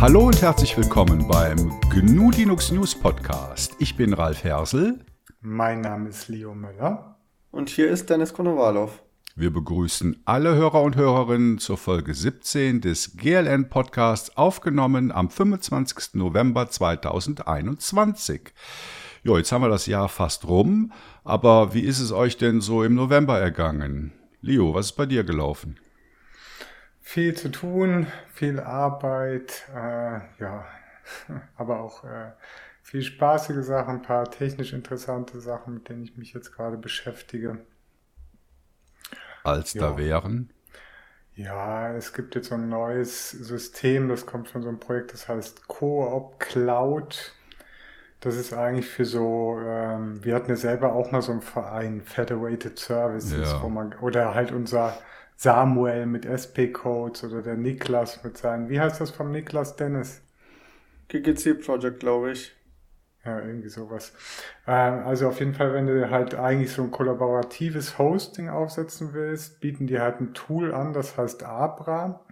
Hallo und herzlich willkommen beim GNU Linux News Podcast. Ich bin Ralf Hersel. Mein Name ist Leo Müller. Und hier ist Dennis Konowalow. Wir begrüßen alle Hörer und Hörerinnen zur Folge 17 des GLN Podcasts, aufgenommen am 25. November 2021. Jo, jetzt haben wir das Jahr fast rum, aber wie ist es euch denn so im November ergangen? Leo, was ist bei dir gelaufen? Viel zu tun, viel Arbeit, äh, ja, aber auch äh, viel spaßige Sachen, ein paar technisch interessante Sachen, mit denen ich mich jetzt gerade beschäftige. Als ja. da wären? Ja, es gibt jetzt so ein neues System, das kommt von so einem Projekt, das heißt Coop Cloud. Das ist eigentlich für so, ähm, wir hatten ja selber auch mal so einen Verein, Federated Services, ja. wo man, oder halt unser Samuel mit SP-Codes oder der Niklas mit seinen, wie heißt das vom Niklas Dennis? GGC Project, glaube ich. Ja, irgendwie sowas. Ähm, also auf jeden Fall, wenn du halt eigentlich so ein kollaboratives Hosting aufsetzen willst, bieten die halt ein Tool an, das heißt Abra.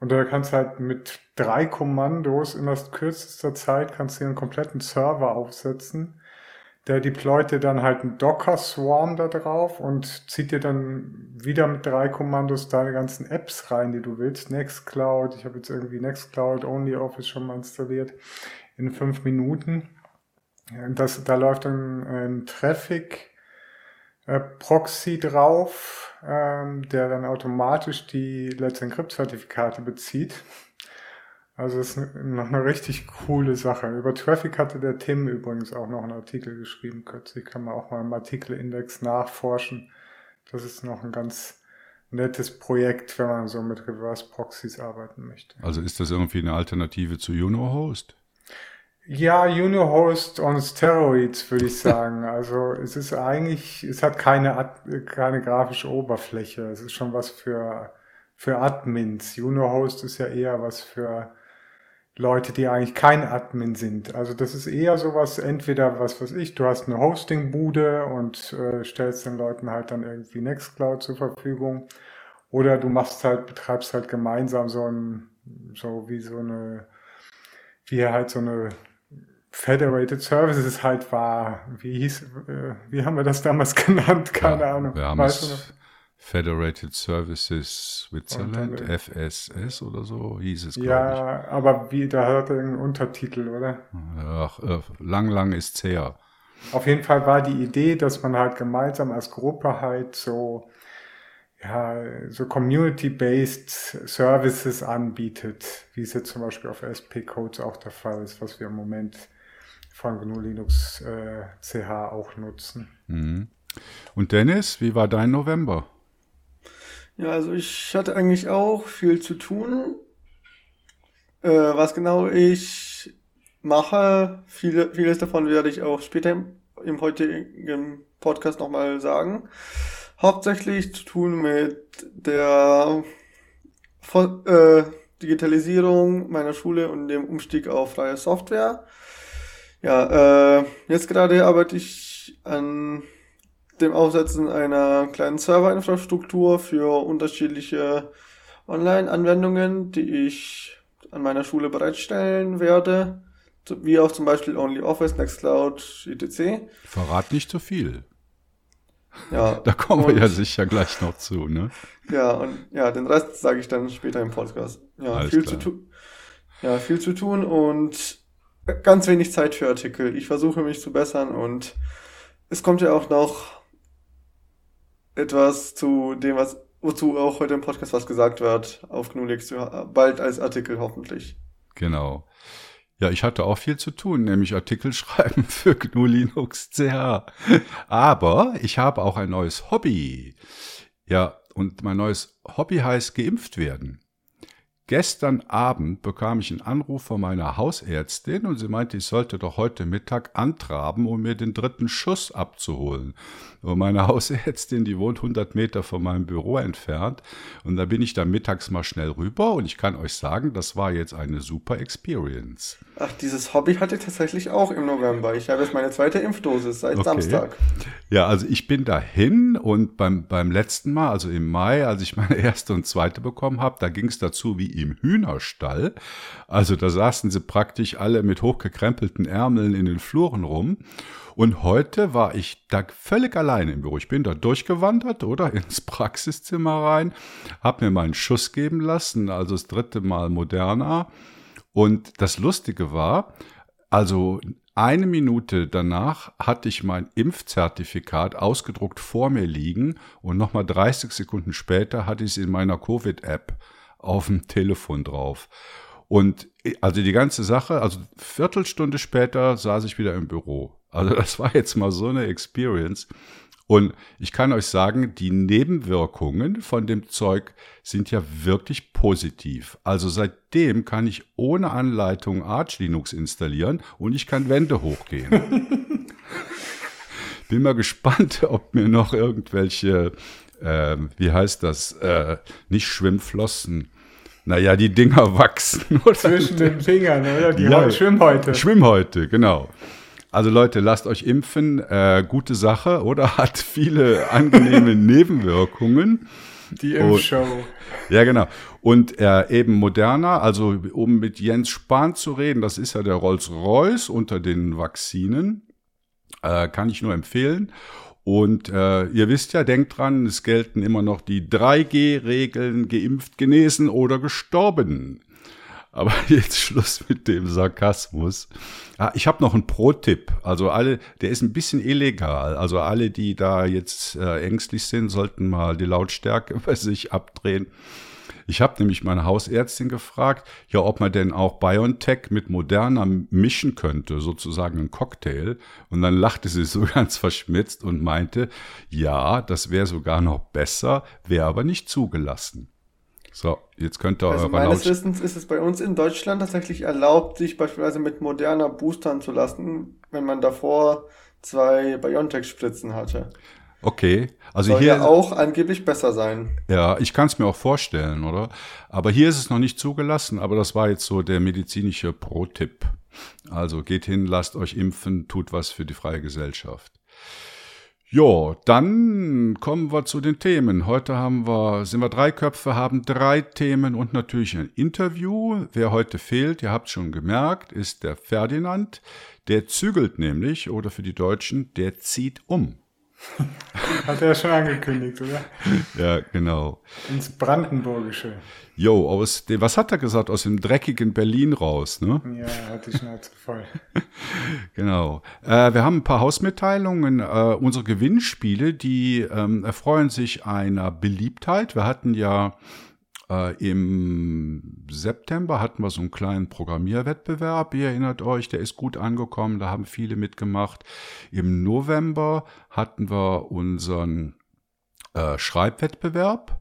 Und da kannst du halt mit drei Kommandos in das kürzester Zeit kannst du einen kompletten Server aufsetzen der deployt dir dann halt einen Docker-Swarm da drauf und zieht dir dann wieder mit drei Kommandos deine ganzen Apps rein, die du willst. Nextcloud, ich habe jetzt irgendwie Nextcloud Only Office schon mal installiert in fünf Minuten. Das, da läuft dann ein Traffic äh, Proxy drauf, ähm, der dann automatisch die Let's Encrypt Zertifikate bezieht. Also es ist noch eine richtig coole Sache. Über Traffic hatte der Tim übrigens auch noch einen Artikel geschrieben kürzlich. Kann man auch mal im Artikelindex nachforschen. Das ist noch ein ganz nettes Projekt, wenn man so mit Reverse Proxies arbeiten möchte. Also ist das irgendwie eine Alternative zu UnoHost? Ja, UnoHost on Steroids, würde ich sagen. also es ist eigentlich, es hat keine, keine grafische Oberfläche. Es ist schon was für, für Admins. UnoHost ist ja eher was für Leute, die eigentlich kein Admin sind. Also das ist eher sowas, entweder was weiß ich, du hast eine Hosting-Bude und äh, stellst den Leuten halt dann irgendwie Nextcloud zur Verfügung. Oder du machst halt, betreibst halt gemeinsam so ein, so wie so eine, wie halt so eine Federated Services halt war. Wie hieß, äh, wie haben wir das damals genannt? Keine ja, Ahnung. Wir haben weißt es Federated Services Switzerland, FSS oder so hieß es, Ja, ich. aber wie, da hat er einen Untertitel, oder? Ach, äh, lang, lang ist's her. Auf jeden Fall war die Idee, dass man halt gemeinsam als Gruppe halt so, ja, so Community-based Services anbietet, wie es jetzt zum Beispiel auf SP-Codes auch der Fall ist, was wir im Moment von GNU Linux äh, CH auch nutzen. Mhm. Und Dennis, wie war dein November? Ja, also ich hatte eigentlich auch viel zu tun. Äh, was genau ich mache, viele, vieles davon werde ich auch später im, im heutigen Podcast nochmal sagen. Hauptsächlich zu tun mit der äh, Digitalisierung meiner Schule und dem Umstieg auf freie Software. Ja, äh, jetzt gerade arbeite ich an dem Aufsetzen einer kleinen Serverinfrastruktur für unterschiedliche Online-Anwendungen, die ich an meiner Schule bereitstellen werde, wie auch zum Beispiel OnlyOffice, Nextcloud, etc. Verrat nicht zu viel. Ja. Da kommen wir ja sicher gleich noch zu, ne? Ja, und ja, den Rest sage ich dann später im Podcast. Ja, Alles viel klar. zu tun. Ja, viel zu tun und ganz wenig Zeit für Artikel. Ich versuche mich zu bessern und es kommt ja auch noch etwas zu dem, was, wozu auch heute im Podcast was gesagt wird, auf GNULix, bald als Artikel hoffentlich. Genau. Ja, ich hatte auch viel zu tun, nämlich Artikel schreiben für GNU Linux CH. Aber ich habe auch ein neues Hobby. Ja, und mein neues Hobby heißt geimpft werden. Gestern Abend bekam ich einen Anruf von meiner Hausärztin und sie meinte, ich sollte doch heute Mittag antraben, um mir den dritten Schuss abzuholen. Und meine Hausärztin, die wohnt 100 Meter von meinem Büro entfernt. Und da bin ich dann mittags mal schnell rüber und ich kann euch sagen, das war jetzt eine super Experience. Ach, dieses Hobby hatte ich tatsächlich auch im November. Ich habe jetzt meine zweite Impfdosis seit okay. Samstag. Ja, also ich bin dahin und beim, beim letzten Mal, also im Mai, als ich meine erste und zweite bekommen habe, da ging es dazu, wie im Hühnerstall. Also da saßen sie praktisch alle mit hochgekrempelten Ärmeln in den Fluren rum. Und heute war ich da völlig alleine im Büro. Ich bin da durchgewandert oder ins Praxiszimmer rein, habe mir meinen Schuss geben lassen, also das dritte Mal Moderna. Und das Lustige war, also eine Minute danach hatte ich mein Impfzertifikat ausgedruckt vor mir liegen und nochmal 30 Sekunden später hatte ich es in meiner Covid-App auf dem Telefon drauf. Und also die ganze Sache, also Viertelstunde später saß ich wieder im Büro. Also das war jetzt mal so eine Experience. Und ich kann euch sagen, die Nebenwirkungen von dem Zeug sind ja wirklich positiv. Also seitdem kann ich ohne Anleitung Arch Linux installieren und ich kann Wände hochgehen. Bin mal gespannt, ob mir noch irgendwelche, äh, wie heißt das, äh, nicht Schwimmflossen, naja, die Dinger wachsen. Oder? Zwischen den Fingern, oder? Die ja, Schwimmhäute. Schwimmhäute, genau. Also Leute, lasst euch impfen. Äh, gute Sache, oder? Hat viele angenehme Nebenwirkungen. Die Impfshow. Und, ja, genau. Und äh, eben moderner, also um mit Jens Spahn zu reden, das ist ja der Rolls-Royce unter den Vakzinen. Äh, kann ich nur empfehlen. Und äh, ihr wisst ja, denkt dran, es gelten immer noch die 3G-Regeln, geimpft, genesen oder gestorben. Aber jetzt Schluss mit dem Sarkasmus. Ah, ich habe noch einen Pro-Tipp. Also alle, der ist ein bisschen illegal. Also alle, die da jetzt äh, ängstlich sind, sollten mal die Lautstärke bei sich abdrehen. Ich habe nämlich meine Hausärztin gefragt, ja, ob man denn auch BioNTech mit Moderna mischen könnte, sozusagen ein Cocktail. Und dann lachte sie so ganz verschmitzt und meinte, ja, das wäre sogar noch besser, wäre aber nicht zugelassen. So, jetzt könnt ihr also eure Meines Wissens ist es bei uns in Deutschland tatsächlich erlaubt, sich beispielsweise mit moderner boostern zu lassen, wenn man davor zwei BioNTech-Spritzen hatte. Okay, also Soll hier ja auch angeblich besser sein. Ja, ich kann es mir auch vorstellen, oder? Aber hier ist es noch nicht zugelassen, aber das war jetzt so der medizinische Pro-Tipp. Also geht hin, lasst euch impfen, tut was für die freie Gesellschaft. Ja, dann kommen wir zu den Themen. Heute haben wir, sind wir drei Köpfe, haben drei Themen und natürlich ein Interview. Wer heute fehlt, ihr habt schon gemerkt, ist der Ferdinand. Der zügelt nämlich, oder für die Deutschen, der zieht um. Hat er schon angekündigt, oder? Ja, genau. Ins Brandenburgische. Jo, aus dem, was hat er gesagt? Aus dem dreckigen Berlin raus, ne? Ja, hat die Schnauze voll. genau. Äh, wir haben ein paar Hausmitteilungen. Äh, unsere Gewinnspiele, die ähm, erfreuen sich einer Beliebtheit. Wir hatten ja äh, Im September hatten wir so einen kleinen Programmierwettbewerb, ihr erinnert euch, der ist gut angekommen, da haben viele mitgemacht. Im November hatten wir unseren äh, Schreibwettbewerb.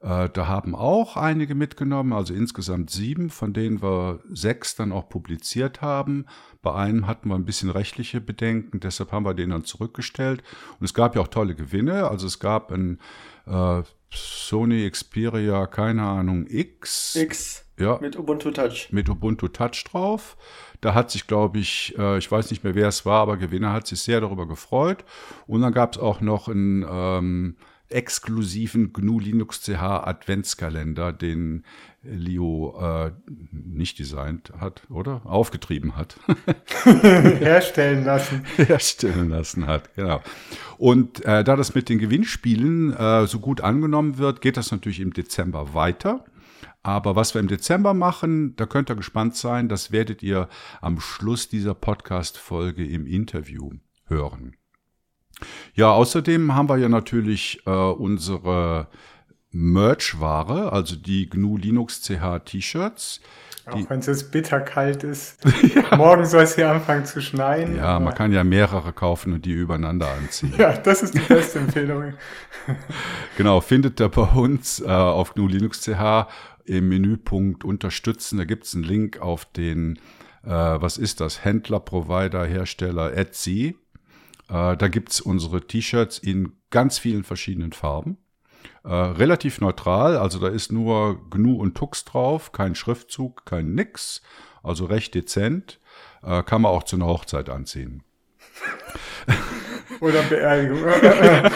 Äh, da haben auch einige mitgenommen, also insgesamt sieben, von denen wir sechs dann auch publiziert haben. Bei einem hatten wir ein bisschen rechtliche Bedenken, deshalb haben wir den dann zurückgestellt. Und es gab ja auch tolle Gewinne. Also es gab ein äh, Sony Xperia, keine Ahnung, X. X. Ja. Mit Ubuntu Touch. Mit Ubuntu Touch drauf. Da hat sich, glaube ich, äh, ich weiß nicht mehr, wer es war, aber Gewinner hat sich sehr darüber gefreut. Und dann gab es auch noch einen ähm, exklusiven GNU Linux CH Adventskalender, den Leo äh, nicht designt hat, oder? Aufgetrieben hat. Herstellen lassen. Herstellen lassen hat, genau. Und äh, da das mit den Gewinnspielen äh, so gut angenommen wird, geht das natürlich im Dezember weiter. Aber was wir im Dezember machen, da könnt ihr gespannt sein, das werdet ihr am Schluss dieser Podcast-Folge im Interview hören. Ja, außerdem haben wir ja natürlich äh, unsere Merch-Ware, also die GNU Linux CH T-Shirts. Auch wenn es jetzt bitterkalt ist. ja. Morgen soll es hier anfangen zu schneien. Ja, man kann ja mehrere kaufen und die übereinander anziehen. ja, das ist die beste Empfehlung. genau, findet ihr bei uns äh, auf GNU Linux CH im Menüpunkt Unterstützen. Da gibt es einen Link auf den, äh, was ist das, Händler, Provider, Hersteller, Etsy. Äh, da gibt es unsere T-Shirts in ganz vielen verschiedenen Farben. Äh, relativ neutral, also da ist nur GNU und Tux drauf, kein Schriftzug, kein Nix, also recht dezent. Äh, kann man auch zu einer Hochzeit anziehen. Oder Beerdigung.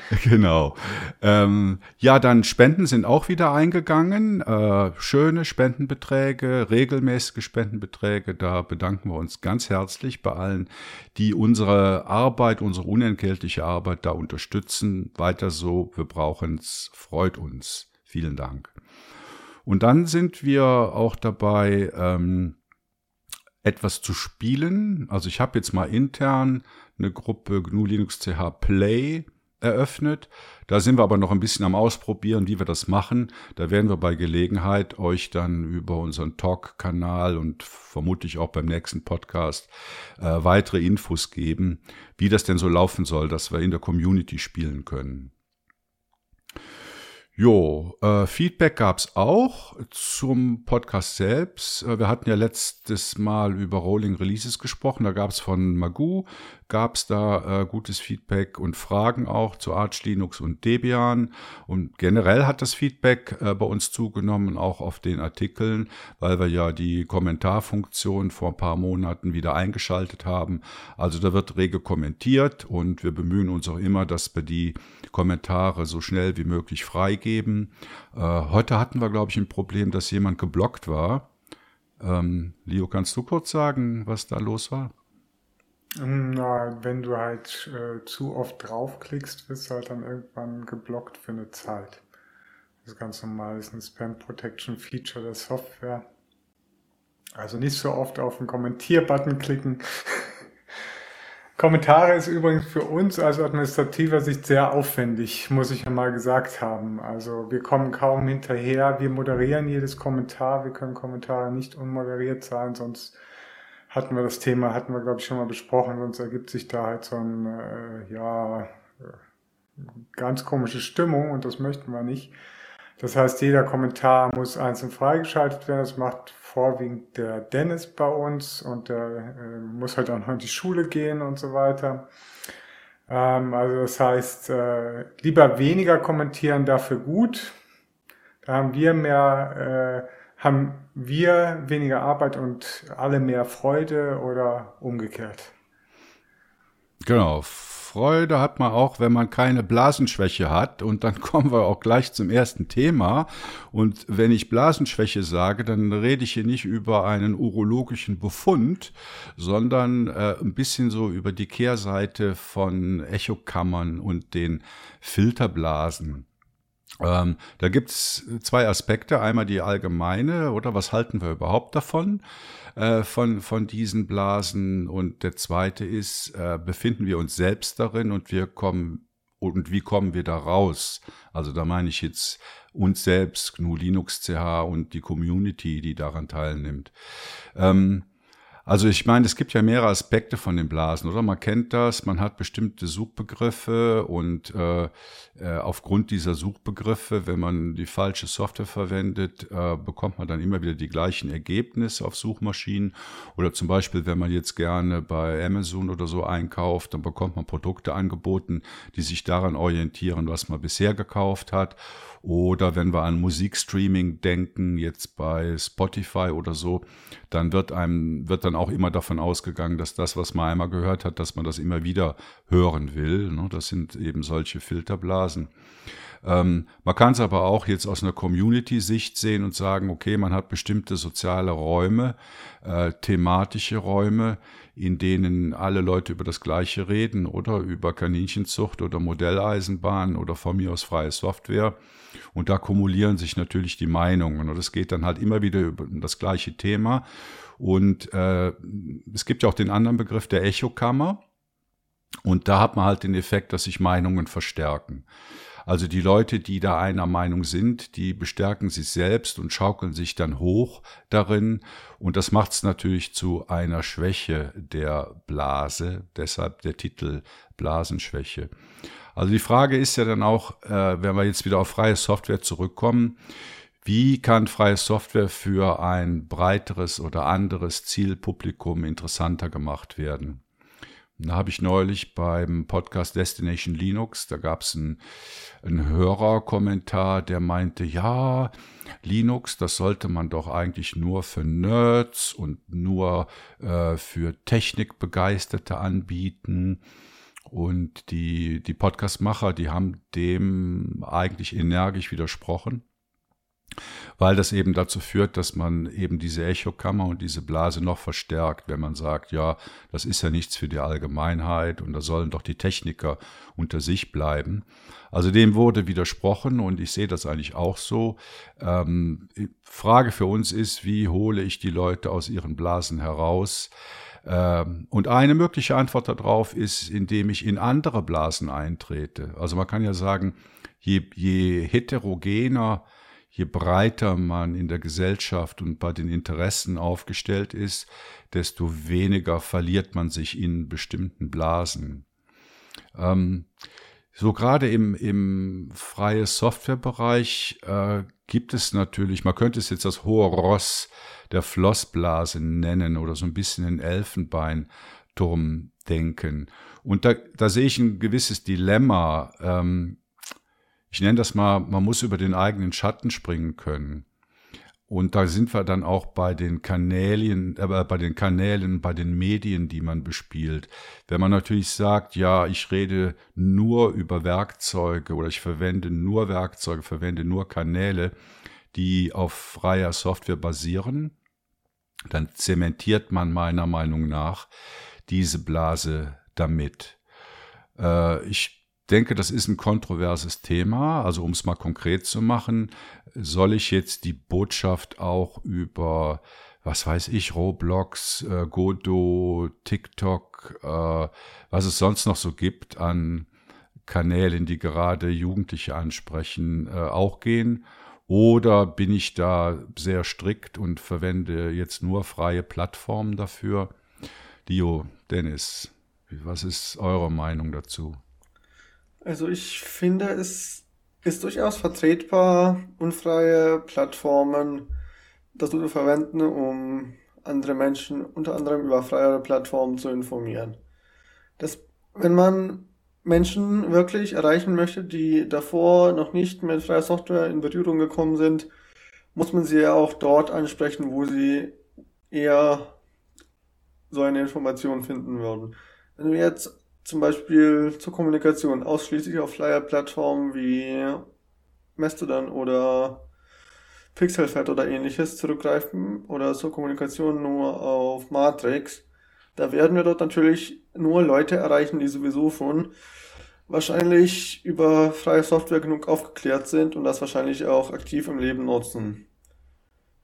genau. Ähm, ja, dann Spenden sind auch wieder eingegangen. Äh, schöne Spendenbeträge, regelmäßige Spendenbeträge. Da bedanken wir uns ganz herzlich bei allen, die unsere Arbeit, unsere unentgeltliche Arbeit da unterstützen. Weiter so, wir brauchen es, freut uns. Vielen Dank. Und dann sind wir auch dabei, ähm, etwas zu spielen. Also ich habe jetzt mal intern eine Gruppe GNU Linux CH Play eröffnet. Da sind wir aber noch ein bisschen am Ausprobieren, wie wir das machen. Da werden wir bei Gelegenheit euch dann über unseren Talk-Kanal und vermutlich auch beim nächsten Podcast äh, weitere Infos geben, wie das denn so laufen soll, dass wir in der Community spielen können. Jo, äh, Feedback gab's auch zum Podcast selbst. Äh, wir hatten ja letztes Mal über Rolling Releases gesprochen. Da gab's von Magoo, gab's da äh, gutes Feedback und Fragen auch zu Arch Linux und Debian. Und generell hat das Feedback äh, bei uns zugenommen, auch auf den Artikeln, weil wir ja die Kommentarfunktion vor ein paar Monaten wieder eingeschaltet haben. Also da wird rege kommentiert und wir bemühen uns auch immer, dass wir die Kommentare so schnell wie möglich freigeben. Äh, heute hatten wir, glaube ich, ein Problem, dass jemand geblockt war. Ähm, Leo, kannst du kurz sagen, was da los war? Na, wenn du halt äh, zu oft draufklickst, wirst du halt dann irgendwann geblockt für eine Zeit. Das ist ganz normal, das ist ein Spam Protection Feature der Software. Also nicht so oft auf den Kommentier-Button klicken. Kommentare ist übrigens für uns als administrativer Sicht sehr aufwendig, muss ich ja mal gesagt haben. Also wir kommen kaum hinterher. Wir moderieren jedes Kommentar. Wir können Kommentare nicht unmoderiert sein, sonst hatten wir das Thema, hatten wir glaube ich schon mal besprochen, sonst ergibt sich da halt so ein, äh, ja, ganz komische Stimmung und das möchten wir nicht. Das heißt, jeder Kommentar muss einzeln freigeschaltet werden. Das macht vorwiegend der Dennis bei uns und der äh, muss halt auch noch in die Schule gehen und so weiter. Ähm, also das heißt, äh, lieber weniger kommentieren, dafür gut. Da haben wir mehr, äh, haben wir weniger Arbeit und alle mehr Freude oder umgekehrt. Genau, Freude hat man auch, wenn man keine Blasenschwäche hat. Und dann kommen wir auch gleich zum ersten Thema. Und wenn ich Blasenschwäche sage, dann rede ich hier nicht über einen urologischen Befund, sondern äh, ein bisschen so über die Kehrseite von Echokammern und den Filterblasen. Ähm, da gibt's zwei Aspekte. Einmal die allgemeine, oder was halten wir überhaupt davon? Äh, von, von diesen Blasen. Und der zweite ist, äh, befinden wir uns selbst darin und wir kommen und wie kommen wir da raus? Also da meine ich jetzt uns selbst, GNU Linux CH und die Community, die daran teilnimmt. Ähm, also ich meine, es gibt ja mehrere Aspekte von den Blasen, oder? Man kennt das, man hat bestimmte Suchbegriffe und äh, äh, aufgrund dieser Suchbegriffe, wenn man die falsche Software verwendet, äh, bekommt man dann immer wieder die gleichen Ergebnisse auf Suchmaschinen. Oder zum Beispiel, wenn man jetzt gerne bei Amazon oder so einkauft, dann bekommt man Produkte angeboten, die sich daran orientieren, was man bisher gekauft hat. Oder wenn wir an Musikstreaming denken, jetzt bei Spotify oder so, dann wird einem, wird dann auch immer davon ausgegangen, dass das, was man einmal gehört hat, dass man das immer wieder hören will. Ne? Das sind eben solche Filterblasen. Ähm, man kann es aber auch jetzt aus einer Community-Sicht sehen und sagen, okay, man hat bestimmte soziale Räume, äh, thematische Räume, in denen alle Leute über das Gleiche reden oder über Kaninchenzucht oder Modelleisenbahn oder von mir aus freie Software. Und da kumulieren sich natürlich die Meinungen. Und es geht dann halt immer wieder über das gleiche Thema. Und äh, es gibt ja auch den anderen Begriff der Echokammer. Und da hat man halt den Effekt, dass sich Meinungen verstärken. Also die Leute, die da einer Meinung sind, die bestärken sich selbst und schaukeln sich dann hoch darin. Und das macht es natürlich zu einer Schwäche der Blase, deshalb der Titel Blasenschwäche. Also die Frage ist ja dann auch, äh, wenn wir jetzt wieder auf freie Software zurückkommen, wie kann freie Software für ein breiteres oder anderes Zielpublikum interessanter gemacht werden? Da habe ich neulich beim Podcast Destination Linux, da gab es einen, einen Hörerkommentar, der meinte, ja, Linux, das sollte man doch eigentlich nur für Nerds und nur äh, für Technikbegeisterte anbieten. Und die, die Podcast-Macher, die haben dem eigentlich energisch widersprochen weil das eben dazu führt, dass man eben diese Echokammer und diese Blase noch verstärkt, wenn man sagt, ja, das ist ja nichts für die Allgemeinheit und da sollen doch die Techniker unter sich bleiben. Also dem wurde widersprochen und ich sehe das eigentlich auch so. Ähm, Frage für uns ist, wie hole ich die Leute aus ihren Blasen heraus? Ähm, und eine mögliche Antwort darauf ist, indem ich in andere Blasen eintrete. Also man kann ja sagen, je, je heterogener je breiter man in der Gesellschaft und bei den Interessen aufgestellt ist, desto weniger verliert man sich in bestimmten Blasen. Ähm, so gerade im, im freie Softwarebereich äh, gibt es natürlich, man könnte es jetzt das hohe Ross der Flossblase nennen oder so ein bisschen den Elfenbeinturm denken. Und da, da sehe ich ein gewisses Dilemma. Ähm, ich nenne das mal, man muss über den eigenen Schatten springen können. Und da sind wir dann auch bei den Kanälen, äh, bei den Kanälen, bei den Medien, die man bespielt. Wenn man natürlich sagt, ja, ich rede nur über Werkzeuge oder ich verwende nur Werkzeuge, verwende nur Kanäle, die auf freier Software basieren, dann zementiert man meiner Meinung nach diese Blase damit. Äh, ich denke, das ist ein kontroverses Thema. Also um es mal konkret zu machen, soll ich jetzt die Botschaft auch über, was weiß ich, Roblox, äh, Godot, TikTok, äh, was es sonst noch so gibt an Kanälen, die gerade Jugendliche ansprechen, äh, auch gehen? Oder bin ich da sehr strikt und verwende jetzt nur freie Plattformen dafür? Dio, Dennis, was ist eure Meinung dazu? Also ich finde, es ist durchaus vertretbar, unfreie Plattformen dazu zu verwenden, um andere Menschen unter anderem über freiere Plattformen zu informieren. Das, wenn man Menschen wirklich erreichen möchte, die davor noch nicht mit freier Software in Berührung gekommen sind, muss man sie ja auch dort ansprechen, wo sie eher so eine Information finden würden. Wenn wir jetzt zum Beispiel zur Kommunikation ausschließlich auf Flyer-Plattformen wie Mastodon oder Pixelfed oder ähnliches zurückgreifen oder zur Kommunikation nur auf Matrix, da werden wir dort natürlich nur Leute erreichen, die sowieso schon wahrscheinlich über freie Software genug aufgeklärt sind und das wahrscheinlich auch aktiv im Leben nutzen.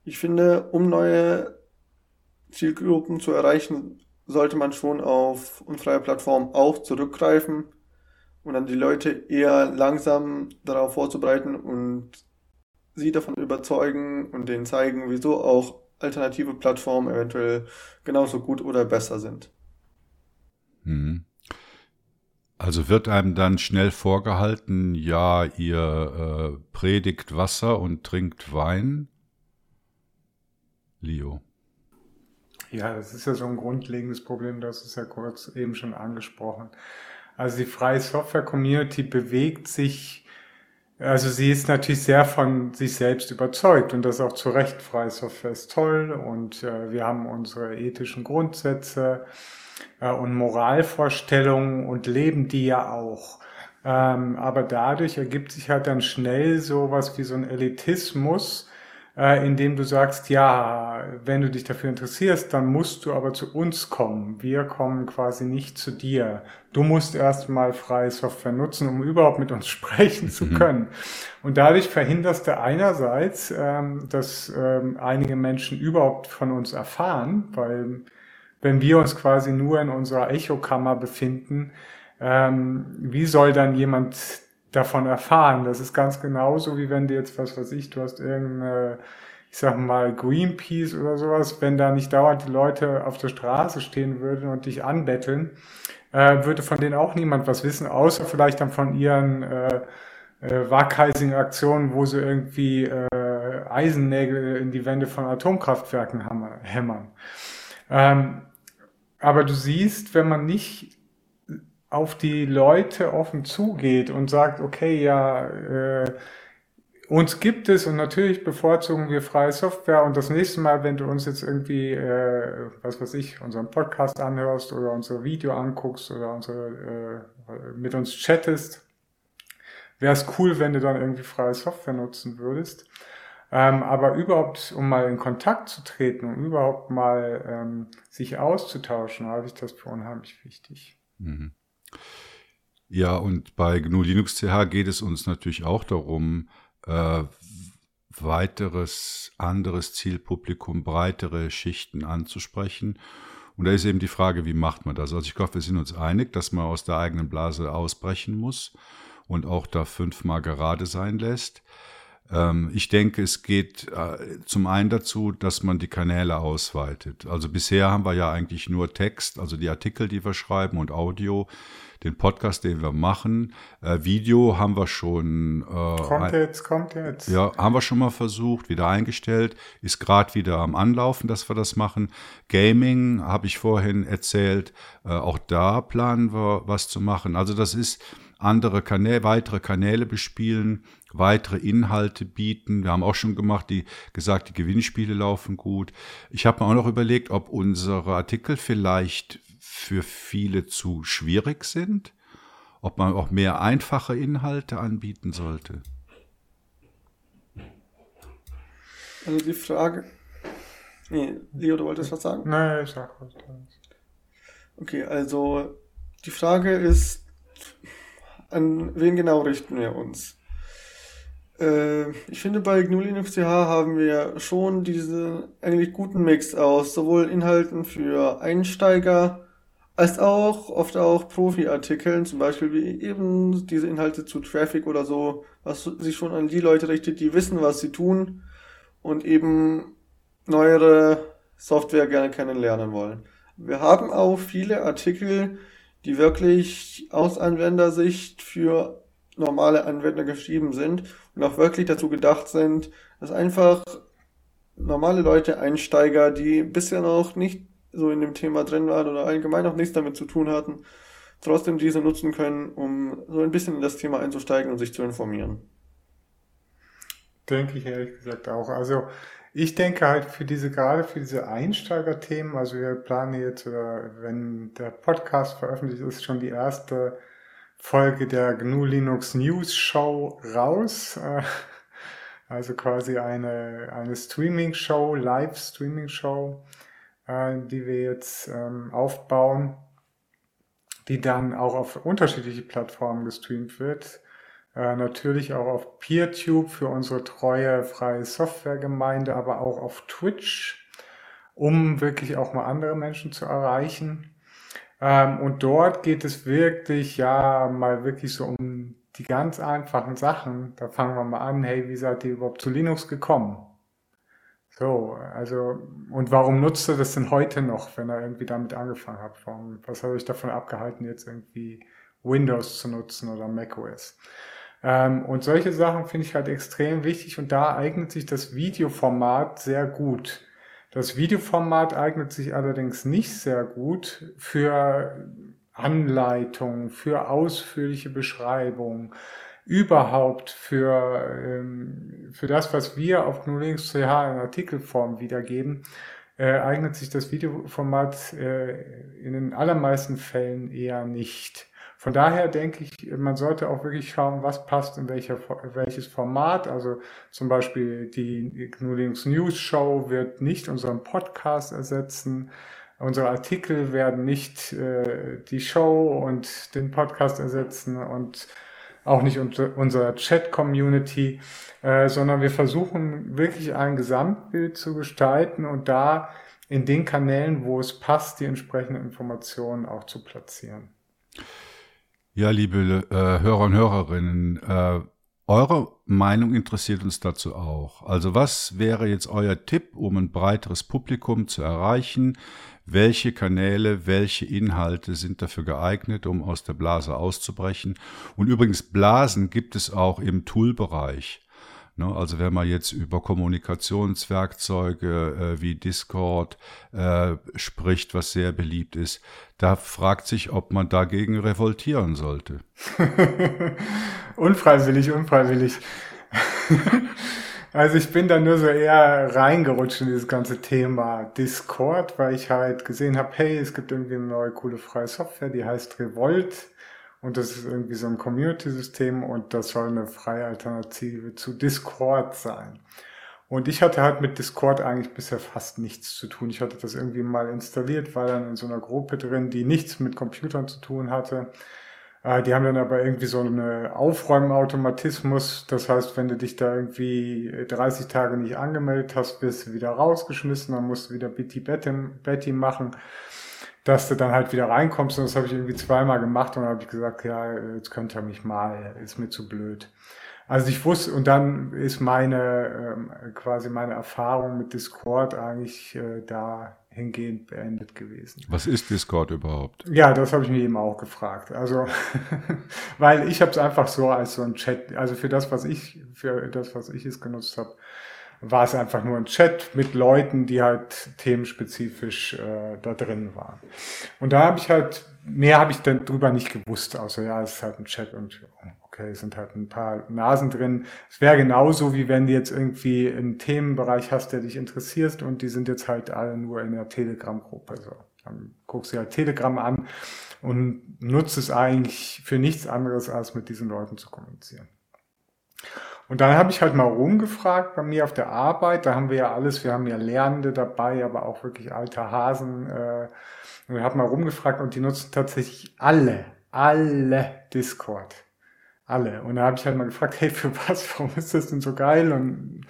Ich finde, um neue Zielgruppen zu erreichen, sollte man schon auf unfreie Plattformen auch zurückgreifen und dann die Leute eher langsam darauf vorzubereiten und sie davon überzeugen und denen zeigen, wieso auch alternative Plattformen eventuell genauso gut oder besser sind. Mhm. Also wird einem dann schnell vorgehalten, ja, ihr äh, predigt Wasser und trinkt Wein? Leo. Ja, das ist ja so ein grundlegendes Problem, das ist ja kurz eben schon angesprochen. Also die freie Software-Community bewegt sich, also sie ist natürlich sehr von sich selbst überzeugt und das auch zu Recht. Freie Software ist toll und äh, wir haben unsere ethischen Grundsätze äh, und Moralvorstellungen und leben die ja auch. Ähm, aber dadurch ergibt sich halt dann schnell so was wie so ein Elitismus, äh, indem du sagst, ja, wenn du dich dafür interessierst, dann musst du aber zu uns kommen. Wir kommen quasi nicht zu dir. Du musst erstmal freie Software nutzen, um überhaupt mit uns sprechen zu mhm. können. Und dadurch verhinderst du einerseits, ähm, dass ähm, einige Menschen überhaupt von uns erfahren, weil wenn wir uns quasi nur in unserer Echokammer befinden, ähm, wie soll dann jemand davon erfahren. Das ist ganz genauso, wie wenn du jetzt, was weiß ich, du hast irgendeine, ich sag mal, Greenpeace oder sowas, wenn da nicht dauernd die Leute auf der Straße stehen würden und dich anbetteln, äh, würde von denen auch niemand was wissen, außer vielleicht dann von ihren äh, äh, Waghalsigen-Aktionen, wo sie irgendwie äh, Eisennägel in die Wände von Atomkraftwerken hämmern. Ähm, aber du siehst, wenn man nicht auf die Leute offen zugeht und sagt, okay, ja, äh, uns gibt es und natürlich bevorzugen wir freie Software und das nächste Mal, wenn du uns jetzt irgendwie, äh, was weiß ich, unseren Podcast anhörst oder unser Video anguckst oder unsere, äh, mit uns chattest, wäre es cool, wenn du dann irgendwie freie Software nutzen würdest. Ähm, aber überhaupt, um mal in Kontakt zu treten, um überhaupt mal ähm, sich auszutauschen, halte ich das für unheimlich wichtig. Mhm. Ja, und bei GNU Linux CH geht es uns natürlich auch darum, äh, weiteres, anderes Zielpublikum, breitere Schichten anzusprechen. Und da ist eben die Frage, wie macht man das? Also ich glaube, wir sind uns einig, dass man aus der eigenen Blase ausbrechen muss und auch da fünfmal gerade sein lässt. Ähm, ich denke, es geht äh, zum einen dazu, dass man die Kanäle ausweitet. Also bisher haben wir ja eigentlich nur Text, also die Artikel, die wir schreiben und Audio, den Podcast, den wir machen. Äh, Video haben wir schon. Äh, kommt jetzt, kommt jetzt. Ja, haben wir schon mal versucht, wieder eingestellt. Ist gerade wieder am Anlaufen, dass wir das machen. Gaming habe ich vorhin erzählt. Äh, auch da planen wir was zu machen. Also das ist andere Kanäle, weitere Kanäle bespielen, weitere Inhalte bieten. Wir haben auch schon gemacht, die gesagt, die Gewinnspiele laufen gut. Ich habe mir auch noch überlegt, ob unsere Artikel vielleicht für viele zu schwierig sind, ob man auch mehr einfache Inhalte anbieten sollte. Also die Frage. Nee, Leo, du wolltest was sagen? Nein, ich sag was. Okay, also die Frage ist, an wen genau richten wir uns? Äh, ich finde, bei GNU Linux CH haben wir schon diesen eigentlich guten Mix aus sowohl Inhalten für Einsteiger als auch oft auch Profi-Artikeln, zum Beispiel wie eben diese Inhalte zu Traffic oder so, was sich schon an die Leute richtet, die wissen, was sie tun und eben neuere Software gerne kennenlernen wollen. Wir haben auch viele Artikel, die wirklich aus Anwendersicht für normale Anwender geschrieben sind und auch wirklich dazu gedacht sind, dass einfach normale Leute, Einsteiger, die bisher noch nicht so in dem Thema drin waren oder allgemein noch nichts damit zu tun hatten, trotzdem diese nutzen können, um so ein bisschen in das Thema einzusteigen und sich zu informieren. Denke ich ehrlich gesagt auch. Also ich denke halt für diese, gerade für diese Einsteigerthemen, also wir planen jetzt, oder wenn der Podcast veröffentlicht ist, schon die erste Folge der GNU Linux News Show raus. Äh, also quasi eine, eine Streaming-Show, Live-Streaming-Show, äh, die wir jetzt ähm, aufbauen, die dann auch auf unterschiedliche Plattformen gestreamt wird. Äh, natürlich auch auf PeerTube für unsere treue freie Softwaregemeinde, aber auch auf Twitch, um wirklich auch mal andere Menschen zu erreichen. Ähm, und dort geht es wirklich, ja, mal wirklich so um die ganz einfachen Sachen. Da fangen wir mal an, hey, wie seid ihr überhaupt zu Linux gekommen? So, also, und warum nutzt er das denn heute noch, wenn er irgendwie damit angefangen hat? Warum, was hat euch davon abgehalten, jetzt irgendwie Windows zu nutzen oder macOS? Ähm, und solche Sachen finde ich halt extrem wichtig und da eignet sich das Videoformat sehr gut. Das Videoformat eignet sich allerdings nicht sehr gut für Anleitungen, für ausführliche Beschreibungen, überhaupt für, ähm, für das, was wir auf GNU Linux CH in Artikelform wiedergeben, äh, eignet sich das Videoformat äh, in den allermeisten Fällen eher nicht. Von daher denke ich, man sollte auch wirklich schauen, was passt in welcher, welches Format. Also zum Beispiel die GNU Linux News Show wird nicht unseren Podcast ersetzen. Unsere Artikel werden nicht äh, die Show und den Podcast ersetzen und auch nicht unsere Chat-Community, äh, sondern wir versuchen wirklich ein Gesamtbild zu gestalten und da in den Kanälen, wo es passt, die entsprechenden Informationen auch zu platzieren. Ja, liebe äh, Hörer und Hörerinnen, äh, eure Meinung interessiert uns dazu auch. Also was wäre jetzt euer Tipp, um ein breiteres Publikum zu erreichen? Welche Kanäle, welche Inhalte sind dafür geeignet, um aus der Blase auszubrechen? Und übrigens, Blasen gibt es auch im Toolbereich. Ne? Also wenn man jetzt über Kommunikationswerkzeuge äh, wie Discord äh, spricht, was sehr beliebt ist, da fragt sich, ob man dagegen revoltieren sollte. unfreiwillig, unfreiwillig. Also ich bin da nur so eher reingerutscht in dieses ganze Thema Discord, weil ich halt gesehen habe, hey, es gibt irgendwie eine neue coole freie Software, die heißt Revolt und das ist irgendwie so ein Community-System und das soll eine freie Alternative zu Discord sein. Und ich hatte halt mit Discord eigentlich bisher fast nichts zu tun. Ich hatte das irgendwie mal installiert, war dann in so einer Gruppe drin, die nichts mit Computern zu tun hatte. Äh, die haben dann aber irgendwie so einen Aufräumautomatismus. Das heißt, wenn du dich da irgendwie 30 Tage nicht angemeldet hast, wirst du wieder rausgeschmissen, dann musst du wieder Betty Betty machen, dass du dann halt wieder reinkommst. Und das habe ich irgendwie zweimal gemacht und dann habe ich gesagt, ja, jetzt könnt ihr mich mal, ist mir zu blöd. Also ich wusste, und dann ist meine, ähm, quasi meine Erfahrung mit Discord eigentlich äh, da hingehend beendet gewesen. Was ist Discord überhaupt? Ja, das habe ich mir eben auch gefragt. Also, weil ich habe es einfach so als so ein Chat, also für das, was ich, für das, was ich es genutzt habe, war es einfach nur ein Chat mit Leuten, die halt themenspezifisch äh, da drin waren. Und da habe ich halt, mehr habe ich dann drüber nicht gewusst, außer ja, es ist halt ein Chat und okay, es sind halt ein paar Nasen drin. Es wäre genauso, wie wenn du jetzt irgendwie einen Themenbereich hast, der dich interessiert und die sind jetzt halt alle nur in der Telegram-Gruppe. So. Dann guckst du halt Telegram an und nutzt es eigentlich für nichts anderes, als mit diesen Leuten zu kommunizieren. Und dann habe ich halt mal rumgefragt bei mir auf der Arbeit. Da haben wir ja alles, wir haben ja Lernende dabei, aber auch wirklich alte Hasen. Äh, und ich habe mal rumgefragt und die nutzen tatsächlich alle, alle Discord. Alle. Und da habe ich halt mal gefragt, hey, für was, warum ist das denn so geil und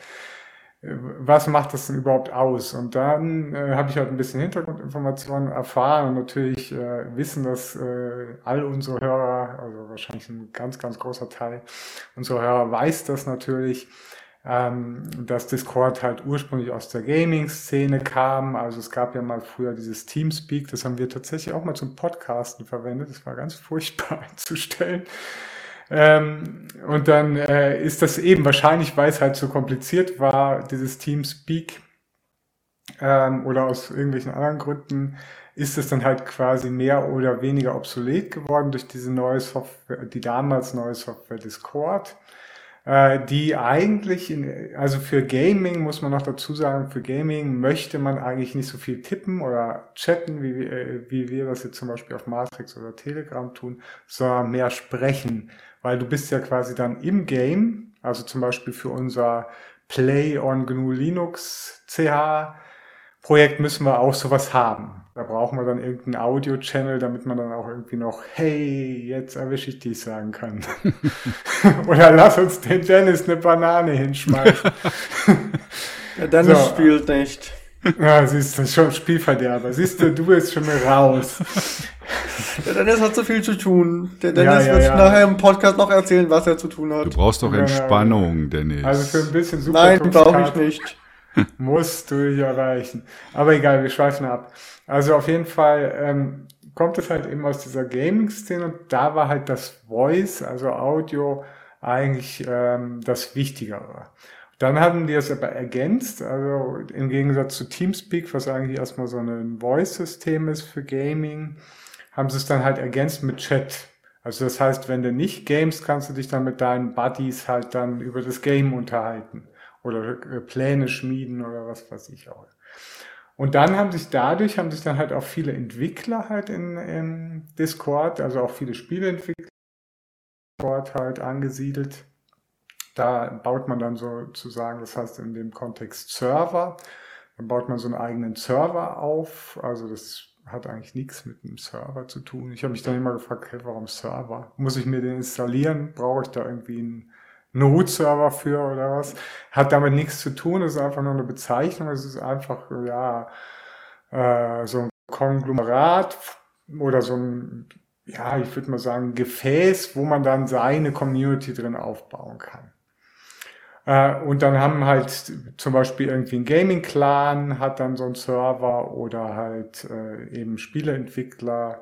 was macht das denn überhaupt aus? Und dann äh, habe ich halt ein bisschen Hintergrundinformationen erfahren und natürlich äh, wissen, dass äh, all unsere Hörer, also wahrscheinlich ein ganz, ganz großer Teil unserer Hörer weiß das natürlich, ähm, dass Discord halt ursprünglich aus der Gaming-Szene kam. Also es gab ja mal früher dieses Teamspeak, das haben wir tatsächlich auch mal zum Podcasten verwendet. Das war ganz furchtbar einzustellen. Ähm, und dann äh, ist das eben wahrscheinlich, weil es halt so kompliziert war, dieses Teamspeak ähm, oder aus irgendwelchen anderen Gründen, ist es dann halt quasi mehr oder weniger obsolet geworden durch diese neue Software, die damals neue Software Discord äh, die eigentlich, in, also für Gaming muss man noch dazu sagen, für Gaming möchte man eigentlich nicht so viel tippen oder chatten, wie, äh, wie wir das jetzt zum Beispiel auf Matrix oder Telegram tun, sondern mehr sprechen weil du bist ja quasi dann im Game, also zum Beispiel für unser Play on GNU Linux CH Projekt müssen wir auch sowas haben. Da brauchen wir dann irgendeinen Audio-Channel, damit man dann auch irgendwie noch, hey, jetzt erwische ich dich sagen kann. Oder lass uns den Dennis eine Banane hinschmeißen. ja, Dennis so. spielt nicht. Ja, siehst du, schon Spielverderber. Siehst du, du bist schon mal raus. Der Dennis hat so viel zu tun. Der Dennis ja, ja, wird ja. nachher im Podcast noch erzählen, was er zu tun hat. Du brauchst doch Entspannung, Dennis. Also für ein bisschen super Nein, brauche ich nicht. Musst du dich erreichen. Aber egal, wir schweifen ab. Also auf jeden Fall ähm, kommt es halt eben aus dieser Gaming-Szene und da war halt das Voice, also Audio, eigentlich ähm, das Wichtigere. Dann hatten die es aber ergänzt, also im Gegensatz zu Teamspeak, was eigentlich erstmal so ein Voice-System ist für Gaming, haben sie es dann halt ergänzt mit Chat. Also das heißt, wenn du nicht games, kannst du dich dann mit deinen Buddies halt dann über das Game unterhalten oder äh, Pläne schmieden oder was weiß ich auch. Und dann haben sich dadurch, haben sich dann halt auch viele Entwickler halt in, in Discord, also auch viele Spieleentwickler dort halt angesiedelt. Da baut man dann sozusagen, das heißt in dem Kontext Server, dann baut man so einen eigenen Server auf. Also das hat eigentlich nichts mit einem Server zu tun. Ich habe mich dann immer gefragt, hey, warum Server? Muss ich mir den installieren? Brauche ich da irgendwie einen Node-Server für oder was? Hat damit nichts zu tun, es ist einfach nur eine Bezeichnung, es ist einfach, ja, äh, so ein Konglomerat oder so ein, ja, ich würde mal sagen, Gefäß, wo man dann seine Community drin aufbauen kann. Äh, und dann haben halt zum Beispiel irgendwie ein Gaming-Clan hat dann so einen Server oder halt äh, eben Spieleentwickler,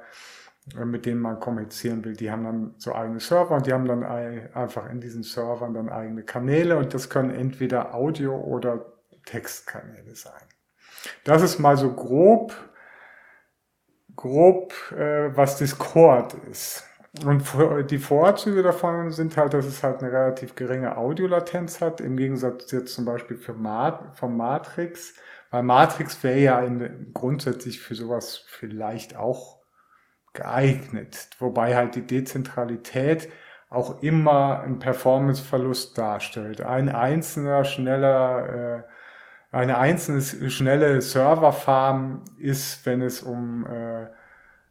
äh, mit denen man kommunizieren will, die haben dann so eigene Server und die haben dann einfach in diesen Servern dann eigene Kanäle und das können entweder Audio- oder Textkanäle sein. Das ist mal so grob, grob, was Discord ist. Und die Vorzüge davon sind halt, dass es halt eine relativ geringe Audiolatenz hat, im Gegensatz jetzt zum Beispiel für Mat vom Matrix. Weil Matrix wäre ja in, grundsätzlich für sowas vielleicht auch geeignet. Wobei halt die Dezentralität auch immer einen Performanceverlust darstellt. Ein einzelner schneller, äh, eine einzelne schnelle Serverfarm ist, wenn es um äh,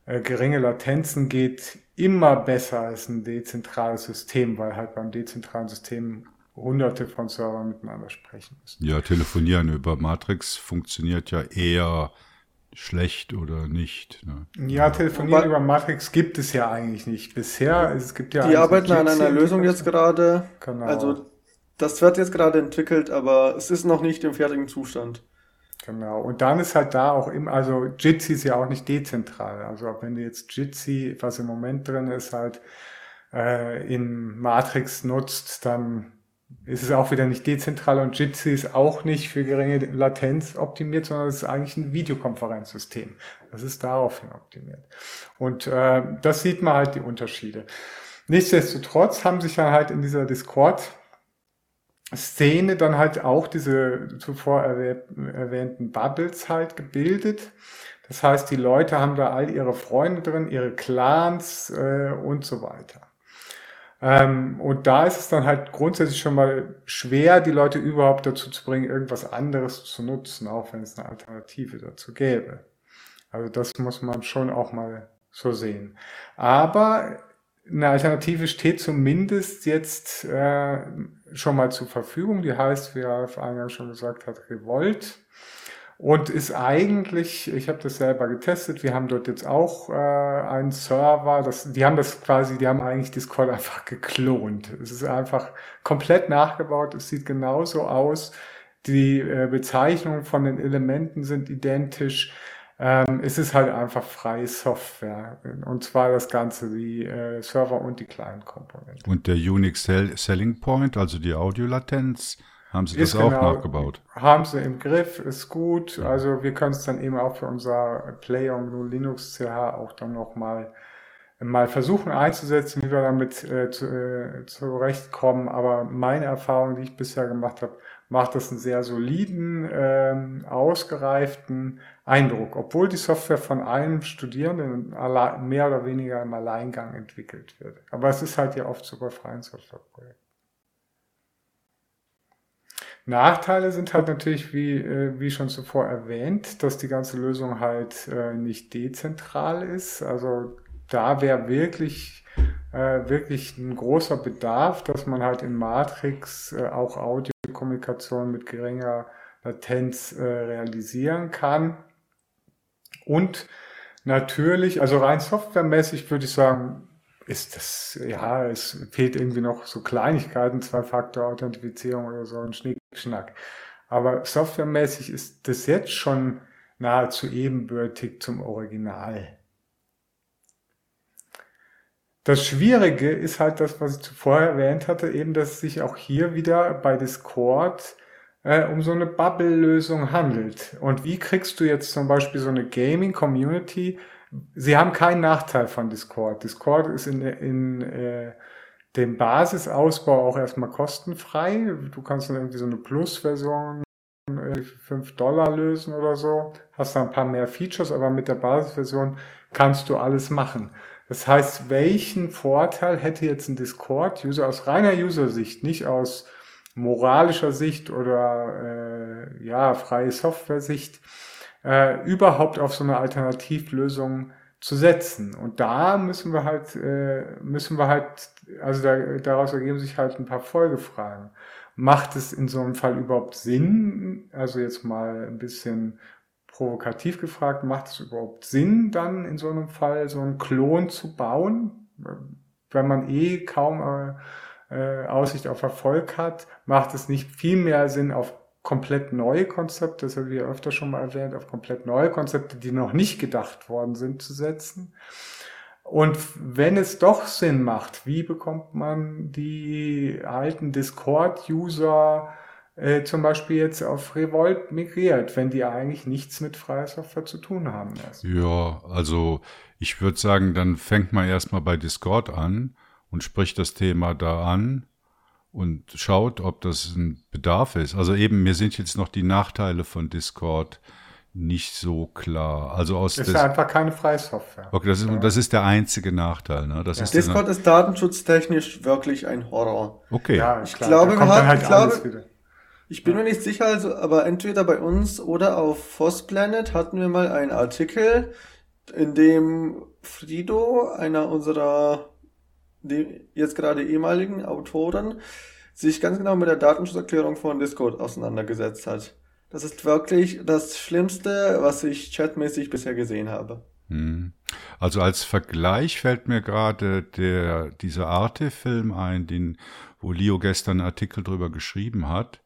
geringe Latenzen geht, immer besser als ein dezentrales System, weil halt beim dezentralen System hunderte von Servern miteinander sprechen müssen. Ja, telefonieren über Matrix funktioniert ja eher schlecht oder nicht. Ne? Ja, telefonieren Aber über Matrix gibt es ja eigentlich nicht. Bisher, es gibt ja. Die arbeiten an einer Lösung jetzt gerade. Genau. Also, das wird jetzt gerade entwickelt, aber es ist noch nicht im fertigen Zustand. Genau. Und dann ist halt da auch immer, also Jitsi ist ja auch nicht dezentral. Also wenn du jetzt Jitsi, was im Moment drin ist, halt äh, in Matrix nutzt, dann ist es auch wieder nicht dezentral und Jitsi ist auch nicht für geringe Latenz optimiert, sondern es ist eigentlich ein Videokonferenzsystem. Das ist daraufhin optimiert. Und äh, das sieht man halt die Unterschiede. Nichtsdestotrotz haben sich dann halt in dieser Discord Szene dann halt auch diese zuvor erwähnten Bubbles halt gebildet. Das heißt, die Leute haben da all ihre Freunde drin, ihre Clans äh, und so weiter. Ähm, und da ist es dann halt grundsätzlich schon mal schwer, die Leute überhaupt dazu zu bringen, irgendwas anderes zu nutzen, auch wenn es eine Alternative dazu gäbe. Also das muss man schon auch mal so sehen. Aber eine Alternative steht zumindest jetzt äh, schon mal zur Verfügung. Die heißt, wie Ralf eingangs schon gesagt hat, Revolt. Und ist eigentlich, ich habe das selber getestet, wir haben dort jetzt auch äh, einen Server, das, die haben das quasi, die haben eigentlich Discord einfach geklont. Es ist einfach komplett nachgebaut, es sieht genauso aus. Die äh, Bezeichnungen von den Elementen sind identisch. Ähm, es ist halt einfach freie Software. Und zwar das Ganze, die äh, Server und die Client-Komponente. Und der Unique Sell Selling Point, also die Audiolatenz, haben Sie das ist auch genau, nachgebaut? Haben Sie im Griff, ist gut. Ja. Also wir können es dann eben auch für unser Play on GNU Linux CH auch dann nochmal mal versuchen einzusetzen, wie wir damit äh, zu, äh, zurechtkommen. Aber meine Erfahrung, die ich bisher gemacht habe, macht das einen sehr soliden, ähm, ausgereiften Eindruck, obwohl die Software von einem Studierenden mehr oder weniger im Alleingang entwickelt wird. Aber es ist halt ja oft so bei freien Softwareprojekten. Nachteile sind halt natürlich, wie, äh, wie schon zuvor erwähnt, dass die ganze Lösung halt äh, nicht dezentral ist. Also da wäre wirklich, äh, wirklich ein großer Bedarf, dass man halt in Matrix auch Audiokommunikation mit geringer Latenz realisieren kann. Und natürlich, also rein softwaremäßig würde ich sagen, ist das, ja, es fehlt irgendwie noch so Kleinigkeiten, Zwei-Faktor-Authentifizierung oder so ein Schnickschnack. Aber softwaremäßig ist das jetzt schon nahezu ebenbürtig zum Original. Das Schwierige ist halt das, was ich zuvor erwähnt hatte, eben, dass sich auch hier wieder bei Discord äh, um so eine Bubble-Lösung handelt. Und wie kriegst du jetzt zum Beispiel so eine Gaming-Community? Sie haben keinen Nachteil von Discord. Discord ist in, in äh, dem Basisausbau auch erstmal kostenfrei. Du kannst dann irgendwie so eine Plus-Version für 5 Dollar lösen oder so. Hast da ein paar mehr Features, aber mit der Basisversion kannst du alles machen. Das heißt, welchen Vorteil hätte jetzt ein Discord-User aus reiner User-Sicht, nicht aus moralischer Sicht oder äh, ja, freie Software-Sicht, äh, überhaupt auf so eine Alternativlösung zu setzen. Und da müssen wir halt, äh, müssen wir halt, also da, daraus ergeben sich halt ein paar Folgefragen. Macht es in so einem Fall überhaupt Sinn, also jetzt mal ein bisschen provokativ gefragt, macht es überhaupt Sinn, dann in so einem Fall so einen Klon zu bauen? Wenn man eh kaum äh, äh, Aussicht auf Erfolg hat, macht es nicht viel mehr Sinn, auf komplett neue Konzepte, das habe ich ja öfter schon mal erwähnt, auf komplett neue Konzepte, die noch nicht gedacht worden sind, zu setzen. Und wenn es doch Sinn macht, wie bekommt man die alten Discord-User äh, zum Beispiel jetzt auf Revolt migriert, wenn die eigentlich nichts mit freier Software zu tun haben erst. Ja, also ich würde sagen, dann fängt man erstmal bei Discord an und spricht das Thema da an und schaut, ob das ein Bedarf ist. Also eben, mir sind jetzt noch die Nachteile von Discord nicht so klar. Also aus ist einfach keine freie Software. Okay, das ist, ja. das ist der einzige Nachteil. Ne? Das ja. ist Discord ist datenschutztechnisch wirklich ein Horror. Okay. Ja, ich glaube, wir haben, halt ich glaube, ich bin mir nicht sicher, also, aber entweder bei uns oder auf Fosplanet hatten wir mal einen Artikel, in dem Frido, einer unserer jetzt gerade ehemaligen Autoren, sich ganz genau mit der Datenschutzerklärung von Discord auseinandergesetzt hat. Das ist wirklich das Schlimmste, was ich chatmäßig bisher gesehen habe. Hm. Also als Vergleich fällt mir gerade der dieser Arte-Film ein, den wo Leo gestern einen Artikel drüber geschrieben hat.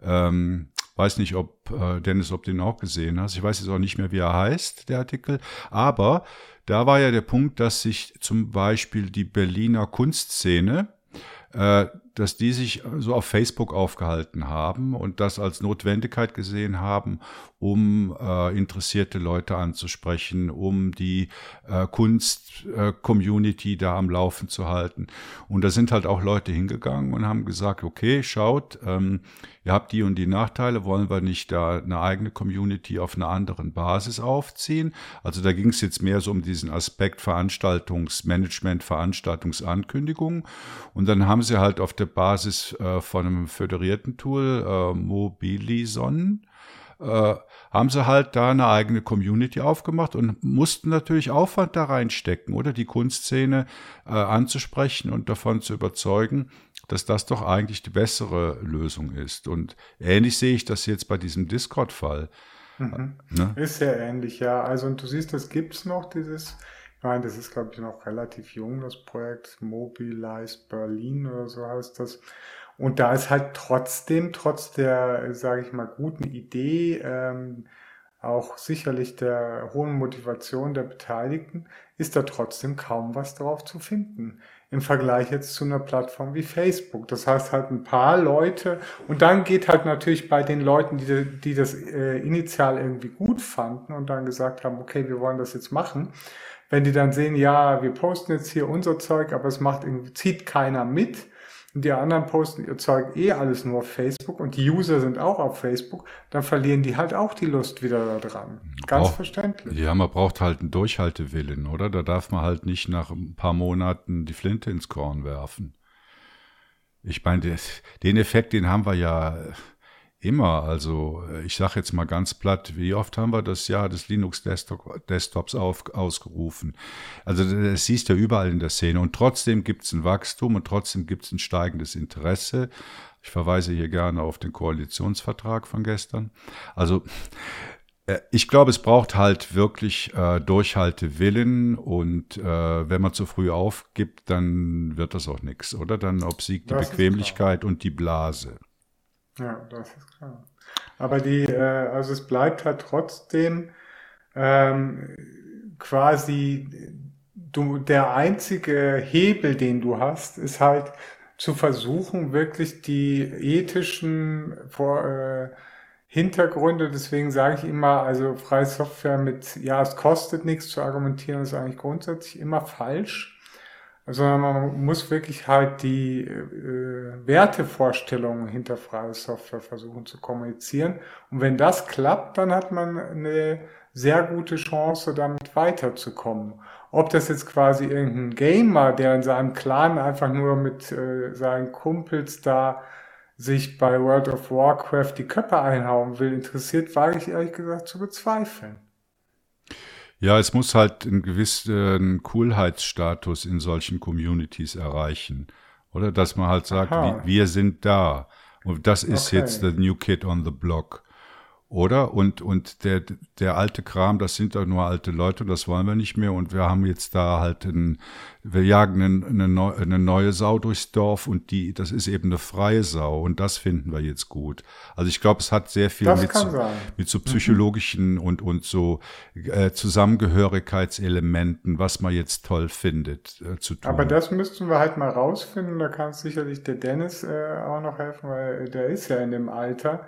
Ähm, weiß nicht, ob äh, Dennis, ob du den auch gesehen hast. Ich weiß jetzt auch nicht mehr, wie er heißt, der Artikel. Aber da war ja der Punkt, dass sich zum Beispiel die Berliner Kunstszene äh, dass die sich so auf Facebook aufgehalten haben und das als Notwendigkeit gesehen haben, um äh, interessierte Leute anzusprechen, um die äh, Kunst-Community äh, da am Laufen zu halten. Und da sind halt auch Leute hingegangen und haben gesagt, okay, schaut, ähm, ihr habt die und die Nachteile, wollen wir nicht da eine eigene Community auf einer anderen Basis aufziehen? Also da ging es jetzt mehr so um diesen Aspekt Veranstaltungsmanagement, Veranstaltungsankündigungen. Und dann haben sie halt auf der Basis äh, von einem föderierten Tool, äh, Mobilison, äh, haben sie halt da eine eigene Community aufgemacht und mussten natürlich Aufwand da reinstecken, oder die Kunstszene äh, anzusprechen und davon zu überzeugen, dass das doch eigentlich die bessere Lösung ist. Und ähnlich sehe ich das jetzt bei diesem Discord-Fall. Mhm. Ne? Ist sehr ähnlich, ja. Also und du siehst, das gibt's noch, dieses Nein, das ist, glaube ich, noch relativ jung, das Projekt Mobilize Berlin oder so heißt das. Und da ist halt trotzdem, trotz der, sage ich mal, guten Idee, ähm, auch sicherlich der hohen Motivation der Beteiligten, ist da trotzdem kaum was drauf zu finden. Im Vergleich jetzt zu einer Plattform wie Facebook. Das heißt halt ein paar Leute und dann geht halt natürlich bei den Leuten, die, die das äh, initial irgendwie gut fanden und dann gesagt haben, okay, wir wollen das jetzt machen, wenn die dann sehen, ja, wir posten jetzt hier unser Zeug, aber es macht zieht keiner mit, und die anderen posten ihr Zeug eh alles nur auf Facebook und die User sind auch auf Facebook, dann verlieren die halt auch die Lust wieder daran. Ganz braucht, verständlich. Ja, man braucht halt einen Durchhaltewillen, oder? Da darf man halt nicht nach ein paar Monaten die Flinte ins Korn werfen. Ich meine, den Effekt, den haben wir ja Immer. Also äh, ich sage jetzt mal ganz platt, wie oft haben wir das Jahr des Linux-Desktops ausgerufen? Also das siehst du ja überall in der Szene. Und trotzdem gibt es ein Wachstum und trotzdem gibt es ein steigendes Interesse. Ich verweise hier gerne auf den Koalitionsvertrag von gestern. Also äh, ich glaube, es braucht halt wirklich äh, Durchhaltewillen und äh, wenn man zu früh aufgibt, dann wird das auch nichts, oder? Dann obsiegt die das Bequemlichkeit und die Blase. Ja, das ist klar. Aber die, äh, also es bleibt halt trotzdem ähm, quasi du, der einzige Hebel, den du hast, ist halt zu versuchen, wirklich die ethischen vor, äh, Hintergründe, deswegen sage ich immer, also freie Software mit, ja, es kostet nichts zu argumentieren, ist eigentlich grundsätzlich immer falsch sondern man muss wirklich halt die äh, Wertevorstellungen hinter freie Software versuchen zu kommunizieren. Und wenn das klappt, dann hat man eine sehr gute Chance, damit weiterzukommen. Ob das jetzt quasi irgendein Gamer, der in seinem Clan einfach nur mit äh, seinen Kumpels da sich bei World of Warcraft die Köpfe einhauen will, interessiert, wage ich ehrlich gesagt zu bezweifeln. Ja, es muss halt einen gewissen Coolheitsstatus in solchen Communities erreichen. Oder dass man halt sagt, wie, wir sind da. Und das ist okay. jetzt the new kid on the block. Oder? Und, und der, der alte Kram, das sind doch nur alte Leute und das wollen wir nicht mehr. Und wir haben jetzt da halt ein, wir jagen eine, eine, eine neue Sau durchs Dorf und die, das ist eben eine freie Sau und das finden wir jetzt gut. Also ich glaube, es hat sehr viel mit so, mit so psychologischen mhm. und, und so äh, Zusammengehörigkeitselementen, was man jetzt toll findet, äh, zu tun. Aber das müssten wir halt mal rausfinden. Da kann sicherlich der Dennis äh, auch noch helfen, weil der ist ja in dem Alter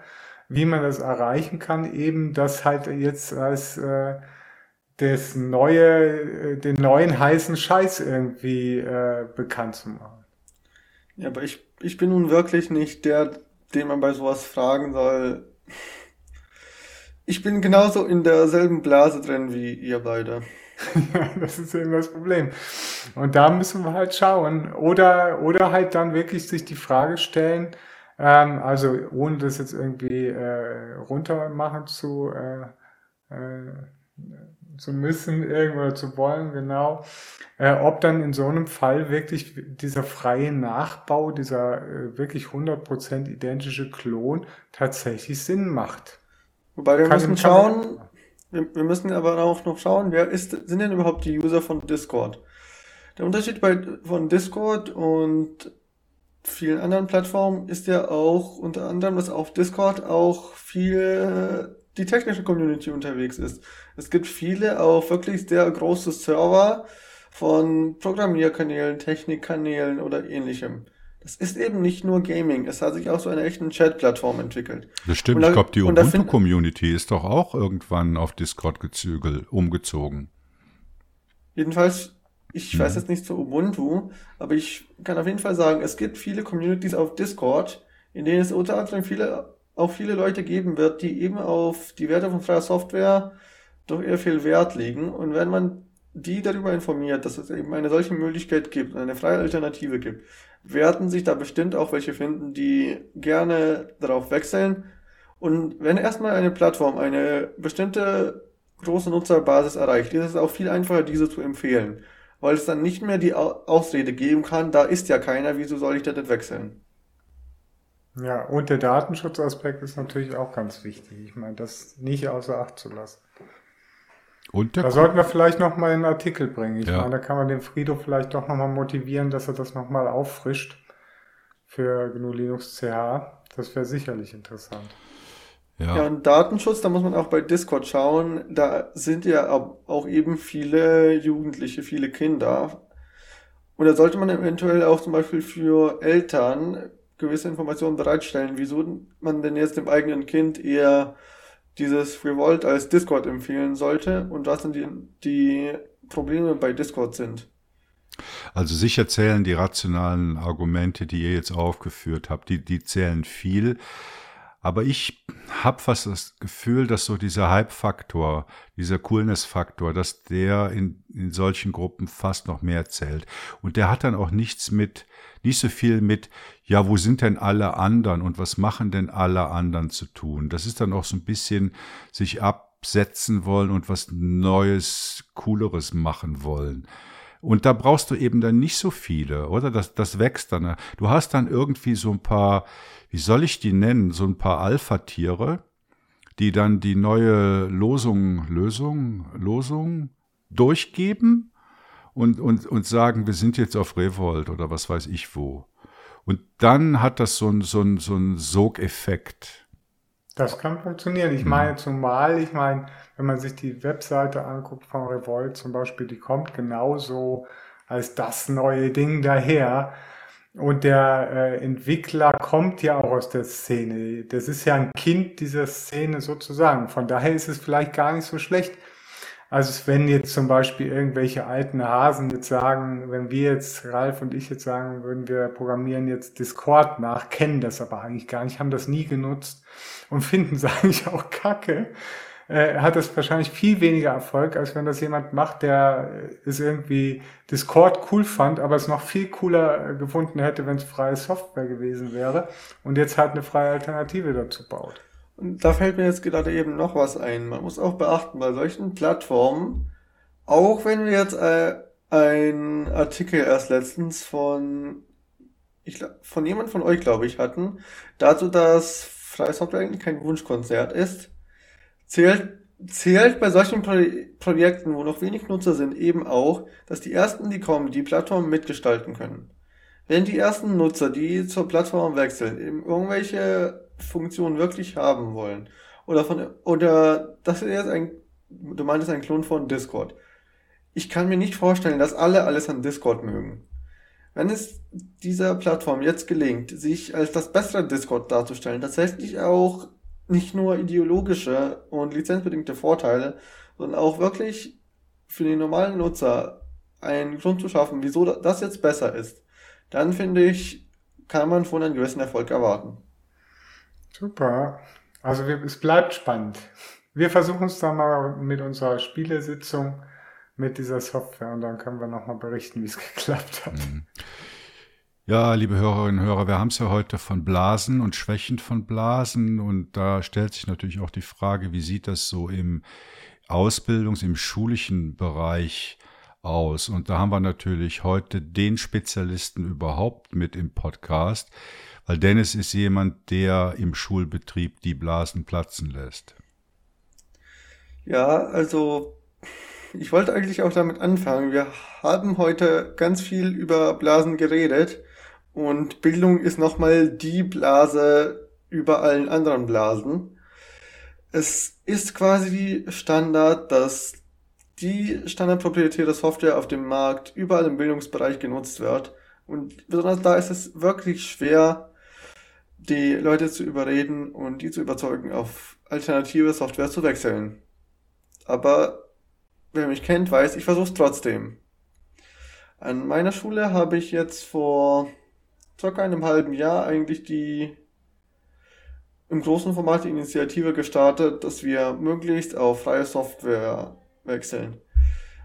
wie man das erreichen kann, eben das halt jetzt als äh, das neue, äh, den neuen heißen Scheiß irgendwie äh, bekannt zu machen. Ja, aber ich, ich bin nun wirklich nicht der, den man bei sowas fragen soll. Ich bin genauso in derselben Blase drin wie ihr beide. ja, das ist eben das Problem. Und da müssen wir halt schauen. Oder, oder halt dann wirklich sich die Frage stellen, ähm, also ohne das jetzt irgendwie äh, runter machen zu, äh, äh, zu müssen irgendwo zu wollen, genau. Äh, ob dann in so einem Fall wirklich dieser freie Nachbau, dieser äh, wirklich 100% identische Klon tatsächlich Sinn macht. Wobei wir Kann müssen schauen, wir, wir, müssen aber auch noch schauen, wer ist, sind denn überhaupt die User von Discord? Der Unterschied bei, von Discord und vielen anderen Plattformen ist ja auch unter anderem, dass auf Discord auch viel die technische Community unterwegs ist. Es gibt viele auch wirklich sehr große Server von Programmierkanälen, Technikkanälen oder ähnlichem. Das ist eben nicht nur Gaming, es hat sich auch so eine echte Chat-Plattform entwickelt. Das stimmt, da, ich glaube, die Ubuntu-Community ist doch auch irgendwann auf Discord gezügelt, umgezogen. Jedenfalls ich mhm. weiß jetzt nicht zu Ubuntu, aber ich kann auf jeden Fall sagen, es gibt viele Communities auf Discord, in denen es unter anderem viele, auch viele Leute geben wird, die eben auf die Werte von freier Software doch eher viel Wert legen. Und wenn man die darüber informiert, dass es eben eine solche Möglichkeit gibt, eine freie Alternative gibt, werden sich da bestimmt auch welche finden, die gerne darauf wechseln. Und wenn erstmal eine Plattform eine bestimmte große Nutzerbasis erreicht, ist es auch viel einfacher, diese zu empfehlen weil es dann nicht mehr die Ausrede geben kann, da ist ja keiner, wieso soll ich da nicht wechseln? Ja, und der Datenschutzaspekt ist natürlich auch ganz wichtig. Ich meine, das nicht außer Acht zu lassen. Und da sollten wir vielleicht noch mal einen Artikel bringen. Ich ja. meine, da kann man den Frido vielleicht doch noch mal motivieren, dass er das noch mal auffrischt für GNU Linux CH. Das wäre sicherlich interessant. Ja. ja, und Datenschutz, da muss man auch bei Discord schauen, da sind ja auch eben viele Jugendliche, viele Kinder. Und da sollte man eventuell auch zum Beispiel für Eltern gewisse Informationen bereitstellen, wieso man denn jetzt dem eigenen Kind eher dieses Revolt als Discord empfehlen sollte und was denn die, die Probleme bei Discord sind. Also sicher zählen die rationalen Argumente, die ihr jetzt aufgeführt habt, die, die zählen viel. Aber ich habe fast das Gefühl, dass so dieser Hype-Faktor, dieser Coolness-Faktor, dass der in, in solchen Gruppen fast noch mehr zählt. Und der hat dann auch nichts mit, nicht so viel mit, ja, wo sind denn alle anderen und was machen denn alle anderen zu tun? Das ist dann auch so ein bisschen sich absetzen wollen und was Neues, Cooleres machen wollen. Und da brauchst du eben dann nicht so viele, oder? Das, das wächst dann. Du hast dann irgendwie so ein paar, wie soll ich die nennen, so ein paar Alpha-Tiere, die dann die neue Losung, Lösung, Losung durchgeben und, und, und sagen, wir sind jetzt auf Revolt oder was weiß ich wo. Und dann hat das so ein, so ein, so ein Sogeffekt. Das kann funktionieren. Ich meine, zumal, ich meine, wenn man sich die Webseite anguckt von Revolt zum Beispiel, die kommt genauso als das neue Ding daher. Und der äh, Entwickler kommt ja auch aus der Szene. Das ist ja ein Kind dieser Szene sozusagen. Von daher ist es vielleicht gar nicht so schlecht. Also wenn jetzt zum Beispiel irgendwelche alten Hasen jetzt sagen, wenn wir jetzt, Ralf und ich jetzt sagen würden, wir programmieren jetzt Discord nach, kennen das aber eigentlich gar nicht, haben das nie genutzt und finden es eigentlich auch kacke, äh, hat das wahrscheinlich viel weniger Erfolg, als wenn das jemand macht, der äh, es irgendwie Discord cool fand, aber es noch viel cooler äh, gefunden hätte, wenn es freie Software gewesen wäre und jetzt halt eine freie Alternative dazu baut. Und da fällt mir jetzt gerade eben noch was ein. Man muss auch beachten, bei solchen Plattformen, auch wenn wir jetzt äh, ein Artikel erst letztens von ich, von jemand von euch, glaube ich, hatten, dazu, dass freie Software eigentlich kein Wunschkonzert ist, zählt, zählt bei solchen Pro Projekten, wo noch wenig Nutzer sind, eben auch, dass die ersten, die kommen, die Plattform mitgestalten können. Wenn die ersten Nutzer, die zur Plattform wechseln, eben irgendwelche Funktionen wirklich haben wollen, oder von, oder das ist jetzt ein, du meintest ein Klon von Discord. Ich kann mir nicht vorstellen, dass alle alles an Discord mögen. Wenn es dieser Plattform jetzt gelingt, sich als das bessere Discord darzustellen, tatsächlich auch nicht nur ideologische und lizenzbedingte Vorteile, sondern auch wirklich für den normalen Nutzer einen Grund zu schaffen, wieso das jetzt besser ist, dann finde ich, kann man von einem gewissen Erfolg erwarten. Super. Also wir, es bleibt spannend. Wir versuchen es dann mal mit unserer Spielesitzung mit dieser Software und dann können wir nochmal berichten, wie es geklappt hat. Mhm. Ja, liebe Hörerinnen und Hörer, wir haben es ja heute von Blasen und Schwächen von Blasen und da stellt sich natürlich auch die Frage, wie sieht das so im Ausbildungs-, im schulischen Bereich aus? Und da haben wir natürlich heute den Spezialisten überhaupt mit im Podcast, weil Dennis ist jemand, der im Schulbetrieb die Blasen platzen lässt. Ja, also ich wollte eigentlich auch damit anfangen. Wir haben heute ganz viel über Blasen geredet und Bildung ist nochmal die Blase über allen anderen Blasen. Es ist quasi Standard, dass die standardproprietäre Software auf dem Markt überall im Bildungsbereich genutzt wird. Und besonders da ist es wirklich schwer, die Leute zu überreden und die zu überzeugen, auf alternative Software zu wechseln. Aber wer mich kennt, weiß, ich versuche es trotzdem. An meiner Schule habe ich jetzt vor circa einem halben Jahr eigentlich die im großen Format die Initiative gestartet, dass wir möglichst auf freie Software wechseln.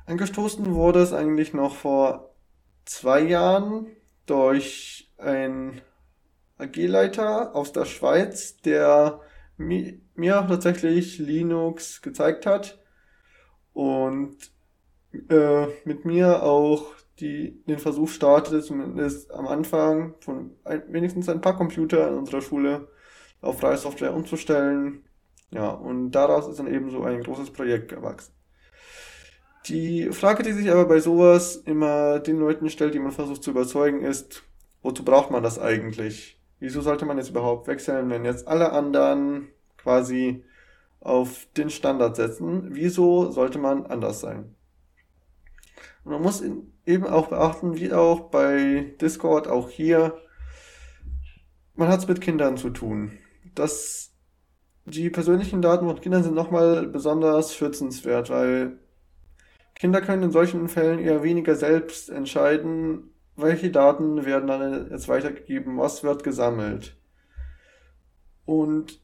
Angestoßen wurde es eigentlich noch vor zwei Jahren durch einen AG-Leiter aus der Schweiz, der mir tatsächlich Linux gezeigt hat und äh, mit mir auch die den Versuch startete, zumindest am Anfang, von ein, wenigstens ein paar Computer in unserer Schule auf freie Software umzustellen. Ja, und daraus ist dann eben so ein großes Projekt gewachsen. Die Frage, die sich aber bei sowas immer den Leuten stellt, die man versucht zu überzeugen, ist, wozu braucht man das eigentlich? Wieso sollte man jetzt überhaupt wechseln, wenn jetzt alle anderen quasi auf den Standard setzen? Wieso sollte man anders sein? Und man muss eben auch beachten, wie auch bei Discord, auch hier, man hat es mit Kindern zu tun. Das, die persönlichen Daten von Kindern sind nochmal besonders schützenswert, weil Kinder können in solchen Fällen eher weniger selbst entscheiden, welche Daten werden dann jetzt weitergegeben, was wird gesammelt. Und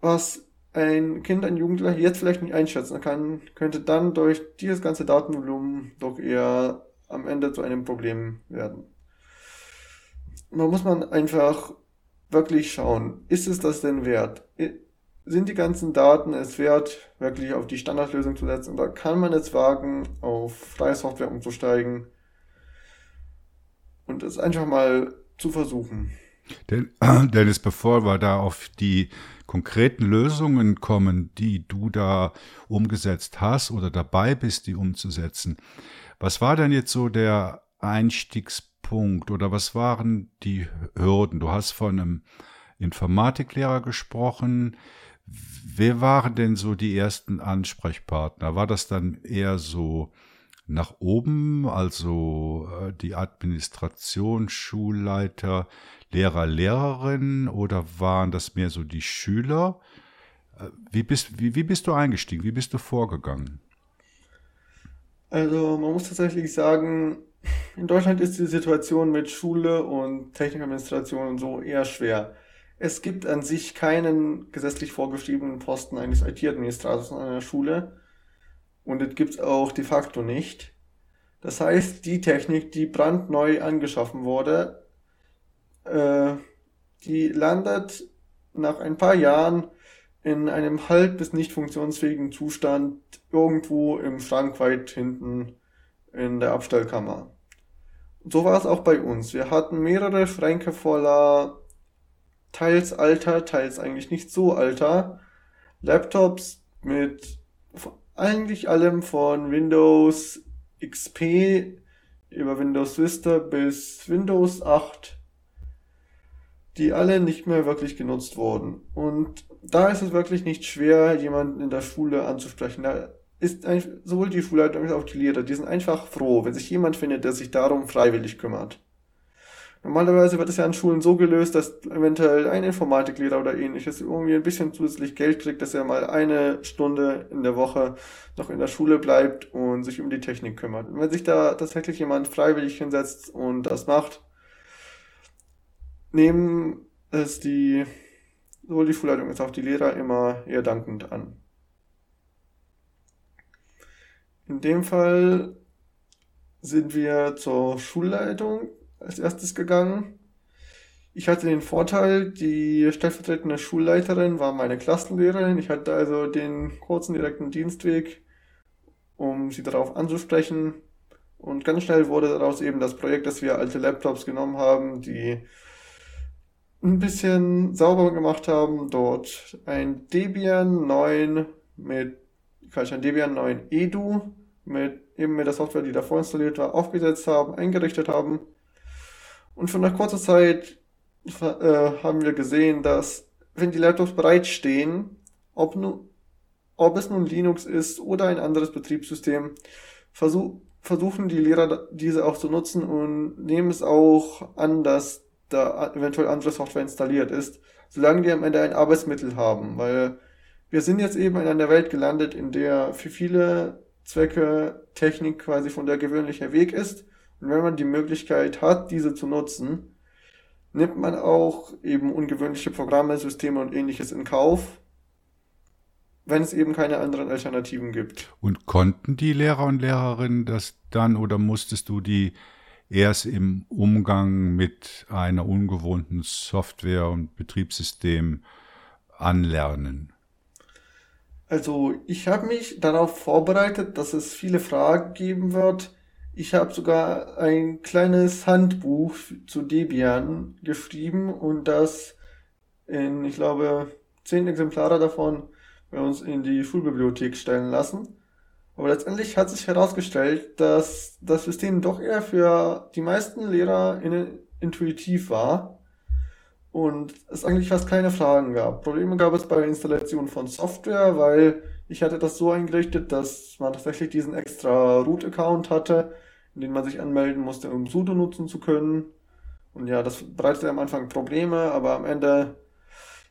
was ein Kind, ein Jugendlicher jetzt vielleicht nicht einschätzen kann, könnte dann durch dieses ganze Datenvolumen doch eher am Ende zu einem Problem werden. Man muss man einfach wirklich schauen, ist es das denn wert? Sind die ganzen Daten es wert, wirklich auf die Standardlösung zu setzen? Oder kann man es wagen, auf freie Software umzusteigen und es einfach mal zu versuchen? Dennis, bevor wir da auf die konkreten Lösungen kommen, die du da umgesetzt hast oder dabei bist, die umzusetzen, was war denn jetzt so der Einstiegspunkt oder was waren die Hürden? Du hast von einem Informatiklehrer gesprochen. Wer waren denn so die ersten Ansprechpartner? War das dann eher so nach oben, also äh, die Administration, Schulleiter, Lehrer, Lehrerinnen oder waren das mehr so die Schüler? Äh, wie bist, wie, wie bist du eingestiegen? Wie bist du vorgegangen? Also man muss tatsächlich sagen, in Deutschland ist die Situation mit Schule und Technikadministration und so eher schwer. Es gibt an sich keinen gesetzlich vorgeschriebenen Posten eines IT-Administrators an einer Schule. Und es gibt es auch de facto nicht. Das heißt, die Technik, die brandneu angeschaffen wurde, äh, die landet nach ein paar Jahren in einem halb bis nicht funktionsfähigen Zustand irgendwo im Schrank weit hinten in der Abstellkammer. So war es auch bei uns. Wir hatten mehrere Schränke voller teils alter, teils eigentlich nicht so alter Laptops mit eigentlich allem von Windows XP über Windows Vista bis Windows 8, die alle nicht mehr wirklich genutzt wurden. Und da ist es wirklich nicht schwer, jemanden in der Schule anzusprechen. Da ist sowohl die Schulleitung als auch die Lehrer, die sind einfach froh, wenn sich jemand findet, der sich darum freiwillig kümmert. Normalerweise wird es ja an Schulen so gelöst, dass eventuell ein Informatiklehrer oder ähnliches irgendwie ein bisschen zusätzlich Geld kriegt, dass er mal eine Stunde in der Woche noch in der Schule bleibt und sich um die Technik kümmert. Und wenn sich da tatsächlich jemand freiwillig hinsetzt und das macht, nehmen es die, sowohl die Schulleitung als auch die Lehrer immer eher dankend an. In dem Fall sind wir zur Schulleitung als erstes gegangen. Ich hatte den Vorteil, die stellvertretende Schulleiterin war meine Klassenlehrerin. Ich hatte also den kurzen direkten Dienstweg, um sie darauf anzusprechen. Und ganz schnell wurde daraus eben das Projekt, dass wir alte Laptops genommen haben, die ein bisschen sauber gemacht haben. Dort ein Debian 9 mit, kann ich ein Debian 9 Edu mit eben mit der Software, die davor installiert war, aufgesetzt haben, eingerichtet haben und schon nach kurzer Zeit äh, haben wir gesehen, dass wenn die Laptops bereitstehen, ob, nu, ob es nun Linux ist oder ein anderes Betriebssystem, versuch, versuchen die Lehrer diese auch zu nutzen und nehmen es auch an, dass da eventuell andere Software installiert ist, solange die am Ende ein Arbeitsmittel haben, weil wir sind jetzt eben in einer Welt gelandet, in der für viele Zwecke Technik quasi von der gewöhnliche Weg ist und wenn man die Möglichkeit hat, diese zu nutzen, nimmt man auch eben ungewöhnliche Programme, Systeme und ähnliches in Kauf, wenn es eben keine anderen Alternativen gibt. Und konnten die Lehrer und Lehrerinnen das dann oder musstest du die erst im Umgang mit einer ungewohnten Software und Betriebssystem anlernen? Also ich habe mich darauf vorbereitet, dass es viele Fragen geben wird, ich habe sogar ein kleines Handbuch zu Debian geschrieben und das in, ich glaube, zehn Exemplare davon bei uns in die Schulbibliothek stellen lassen. Aber letztendlich hat sich herausgestellt, dass das System doch eher für die meisten Lehrer intuitiv war und es eigentlich fast keine Fragen gab. Probleme gab es bei der Installation von Software, weil ich hatte das so eingerichtet, dass man tatsächlich diesen extra Root-Account hatte, in den man sich anmelden musste, um sudo nutzen zu können. Und ja, das bereitete am Anfang Probleme, aber am Ende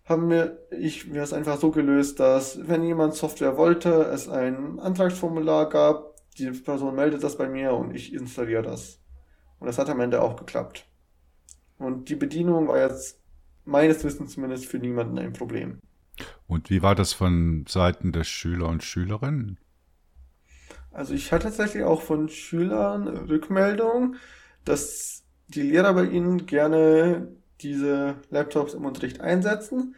haben wir, ich mir es einfach so gelöst, dass wenn jemand Software wollte, es ein Antragsformular gab, die Person meldet das bei mir und ich installiere das. Und das hat am Ende auch geklappt. Und die Bedienung war jetzt meines Wissens zumindest für niemanden ein Problem. Und wie war das von Seiten der Schüler und Schülerinnen? Also ich hatte tatsächlich auch von Schülern Rückmeldungen, dass die Lehrer bei ihnen gerne diese Laptops im Unterricht einsetzen.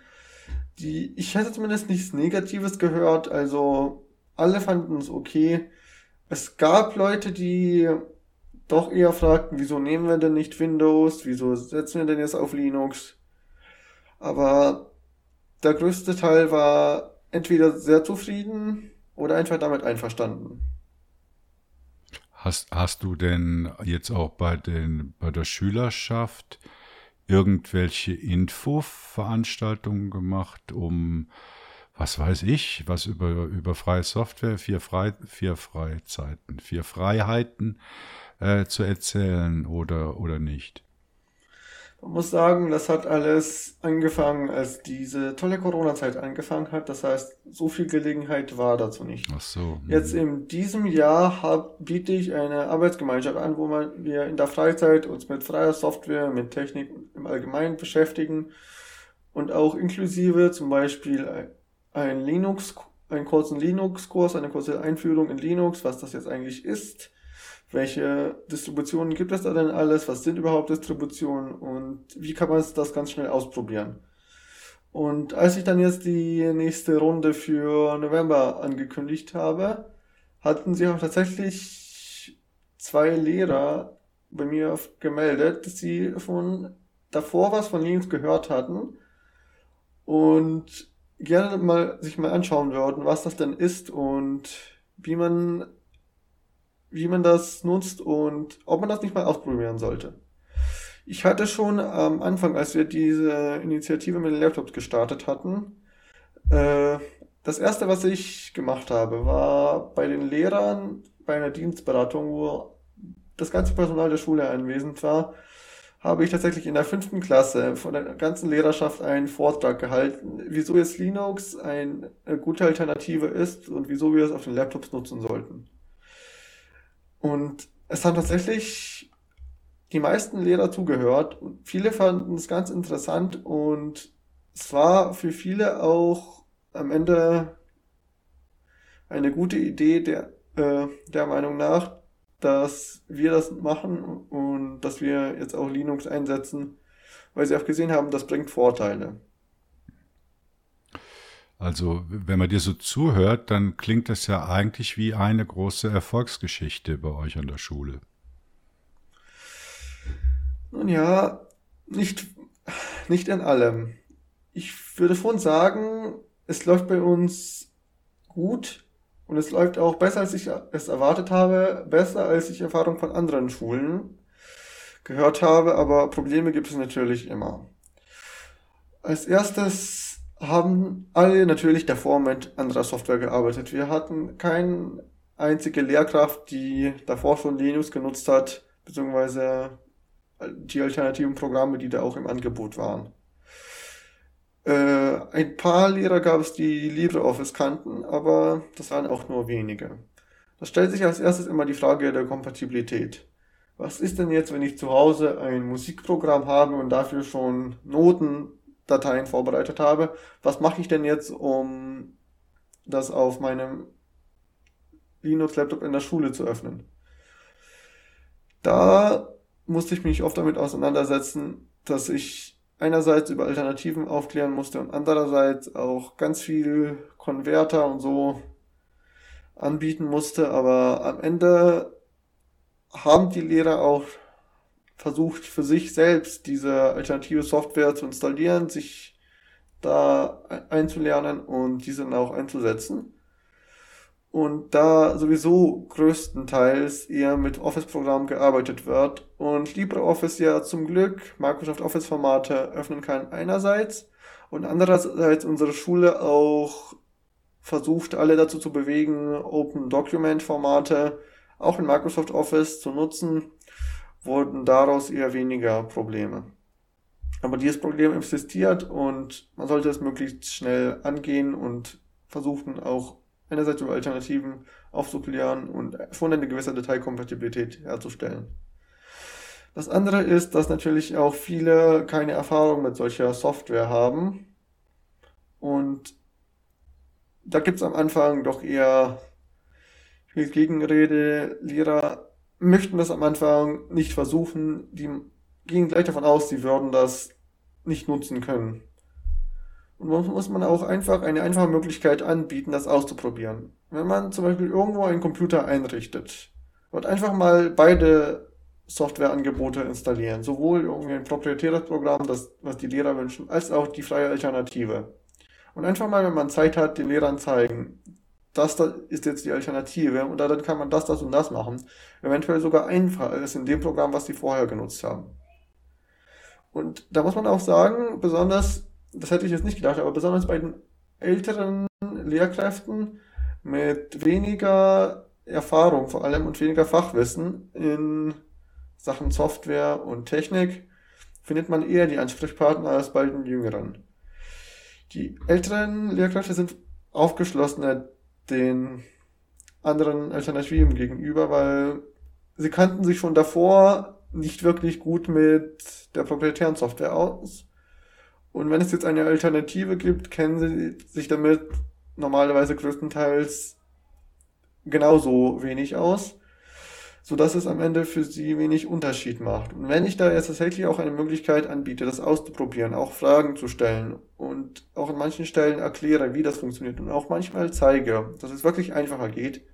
Die, ich hatte zumindest nichts Negatives gehört, also alle fanden es okay. Es gab Leute, die doch eher fragten, wieso nehmen wir denn nicht Windows, wieso setzen wir denn jetzt auf Linux? Aber der größte Teil war entweder sehr zufrieden oder einfach damit einverstanden. Hast, hast du denn jetzt auch bei, den, bei der Schülerschaft irgendwelche Infoveranstaltungen gemacht, um, was weiß ich, was über, über freie Software, vier, Frei, vier Freizeiten, vier Freiheiten äh, zu erzählen oder, oder nicht? Man muss sagen, das hat alles angefangen, als diese tolle Corona-Zeit angefangen hat. Das heißt, so viel Gelegenheit war dazu nicht. Ach so. Hm. Jetzt in diesem Jahr hab, biete ich eine Arbeitsgemeinschaft an, wo man, wir in der Freizeit uns mit freier Software, mit Technik im Allgemeinen beschäftigen und auch inklusive zum Beispiel ein Linux, einen kurzen Linux-Kurs, eine kurze Einführung in Linux, was das jetzt eigentlich ist welche Distributionen gibt es da denn alles, was sind überhaupt Distributionen und wie kann man das ganz schnell ausprobieren. Und als ich dann jetzt die nächste Runde für November angekündigt habe, hatten sie auch tatsächlich zwei Lehrer bei mir gemeldet, dass sie von davor was von Linux gehört hatten und gerne mal sich mal anschauen würden, was das denn ist und wie man wie man das nutzt und ob man das nicht mal ausprobieren sollte. Ich hatte schon am Anfang, als wir diese Initiative mit den Laptops gestartet hatten, äh, das erste, was ich gemacht habe, war bei den Lehrern bei einer Dienstberatung, wo das ganze Personal der Schule anwesend war, habe ich tatsächlich in der fünften Klasse von der ganzen Lehrerschaft einen Vortrag gehalten, wieso jetzt Linux eine gute Alternative ist und wieso wir es auf den Laptops nutzen sollten. Und es haben tatsächlich die meisten Lehrer zugehört und viele fanden es ganz interessant und es war für viele auch am Ende eine gute Idee der, äh, der Meinung nach, dass wir das machen und dass wir jetzt auch Linux einsetzen, weil sie auch gesehen haben, das bringt Vorteile. Also, wenn man dir so zuhört, dann klingt das ja eigentlich wie eine große Erfolgsgeschichte bei euch an der Schule. Nun ja, nicht, nicht in allem. Ich würde schon sagen, es läuft bei uns gut und es läuft auch besser, als ich es erwartet habe, besser, als ich Erfahrung von anderen Schulen gehört habe, aber Probleme gibt es natürlich immer. Als erstes haben alle natürlich davor mit anderer Software gearbeitet. Wir hatten keine einzige Lehrkraft, die davor schon Linux genutzt hat, beziehungsweise die alternativen Programme, die da auch im Angebot waren. Äh, ein paar Lehrer gab es, die LibreOffice kannten, aber das waren auch nur wenige. Da stellt sich als erstes immer die Frage der Kompatibilität. Was ist denn jetzt, wenn ich zu Hause ein Musikprogramm habe und dafür schon Notendateien vorbereitet habe? Was mache ich denn jetzt, um das auf meinem Linux-Laptop in der Schule zu öffnen? Da musste ich mich oft damit auseinandersetzen, dass ich einerseits über Alternativen aufklären musste und andererseits auch ganz viel Konverter und so anbieten musste. Aber am Ende haben die Lehrer auch versucht, für sich selbst diese alternative Software zu installieren, sich da einzulernen und diese dann auch einzusetzen. Und da sowieso größtenteils eher mit Office-Programmen gearbeitet wird und LibreOffice ja zum Glück Microsoft Office-Formate öffnen kann einerseits und andererseits unsere Schule auch versucht, alle dazu zu bewegen, Open Document-Formate auch in Microsoft Office zu nutzen, wurden daraus eher weniger Probleme. Aber dieses Problem existiert und man sollte es möglichst schnell angehen und versuchen auch einerseits über Alternativen aufzuklären und schon eine gewisse Detailkompatibilität herzustellen. Das andere ist, dass natürlich auch viele keine Erfahrung mit solcher Software haben. Und da gibt es am Anfang doch eher viel Gegenrede. Lehrer möchten das am Anfang nicht versuchen. Die gehen gleich davon aus, sie würden das nicht nutzen können. Und muss man auch einfach eine einfache Möglichkeit anbieten, das auszuprobieren. Wenn man zum Beispiel irgendwo einen Computer einrichtet, wird einfach mal beide Softwareangebote installieren. Sowohl irgendwie ein proprietäres Programm, das, was die Lehrer wünschen, als auch die freie Alternative. Und einfach mal, wenn man Zeit hat, den Lehrern zeigen, das da ist jetzt die Alternative und dann kann man das, das und das machen. Eventuell sogar einfacher als in dem Programm, was sie vorher genutzt haben. Und da muss man auch sagen, besonders das hätte ich jetzt nicht gedacht, aber besonders bei den älteren Lehrkräften mit weniger Erfahrung vor allem und weniger Fachwissen in Sachen Software und Technik findet man eher die Ansprechpartner als bei den jüngeren. Die älteren Lehrkräfte sind aufgeschlossener den anderen Alternativen gegenüber, weil sie kannten sich schon davor nicht wirklich gut mit der proprietären Software aus. Und wenn es jetzt eine Alternative gibt, kennen sie sich damit normalerweise größtenteils genauso wenig aus, so dass es am Ende für sie wenig Unterschied macht. Und wenn ich da jetzt tatsächlich auch eine Möglichkeit anbiete, das auszuprobieren, auch Fragen zu stellen und auch an manchen Stellen erkläre, wie das funktioniert und auch manchmal zeige, dass es wirklich einfacher geht,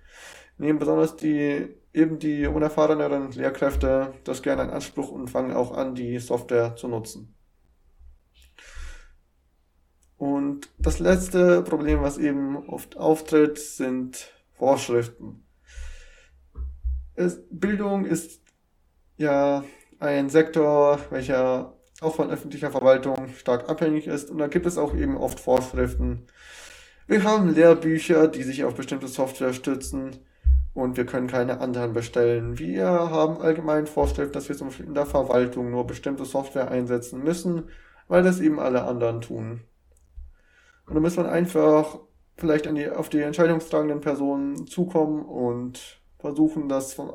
nehmen besonders die eben die unerfahreneren Lehrkräfte das gerne in Anspruch und fangen auch an, die Software zu nutzen. Und das letzte Problem, was eben oft auftritt, sind Vorschriften. Es, Bildung ist ja ein Sektor, welcher auch von öffentlicher Verwaltung stark abhängig ist. Und da gibt es auch eben oft Vorschriften. Wir haben Lehrbücher, die sich auf bestimmte Software stützen und wir können keine anderen bestellen. Wir haben allgemein Vorschriften, dass wir zum Beispiel in der Verwaltung nur bestimmte Software einsetzen müssen, weil das eben alle anderen tun. Und da muss man einfach vielleicht an die, auf die entscheidungstragenden Personen zukommen und versuchen, das von,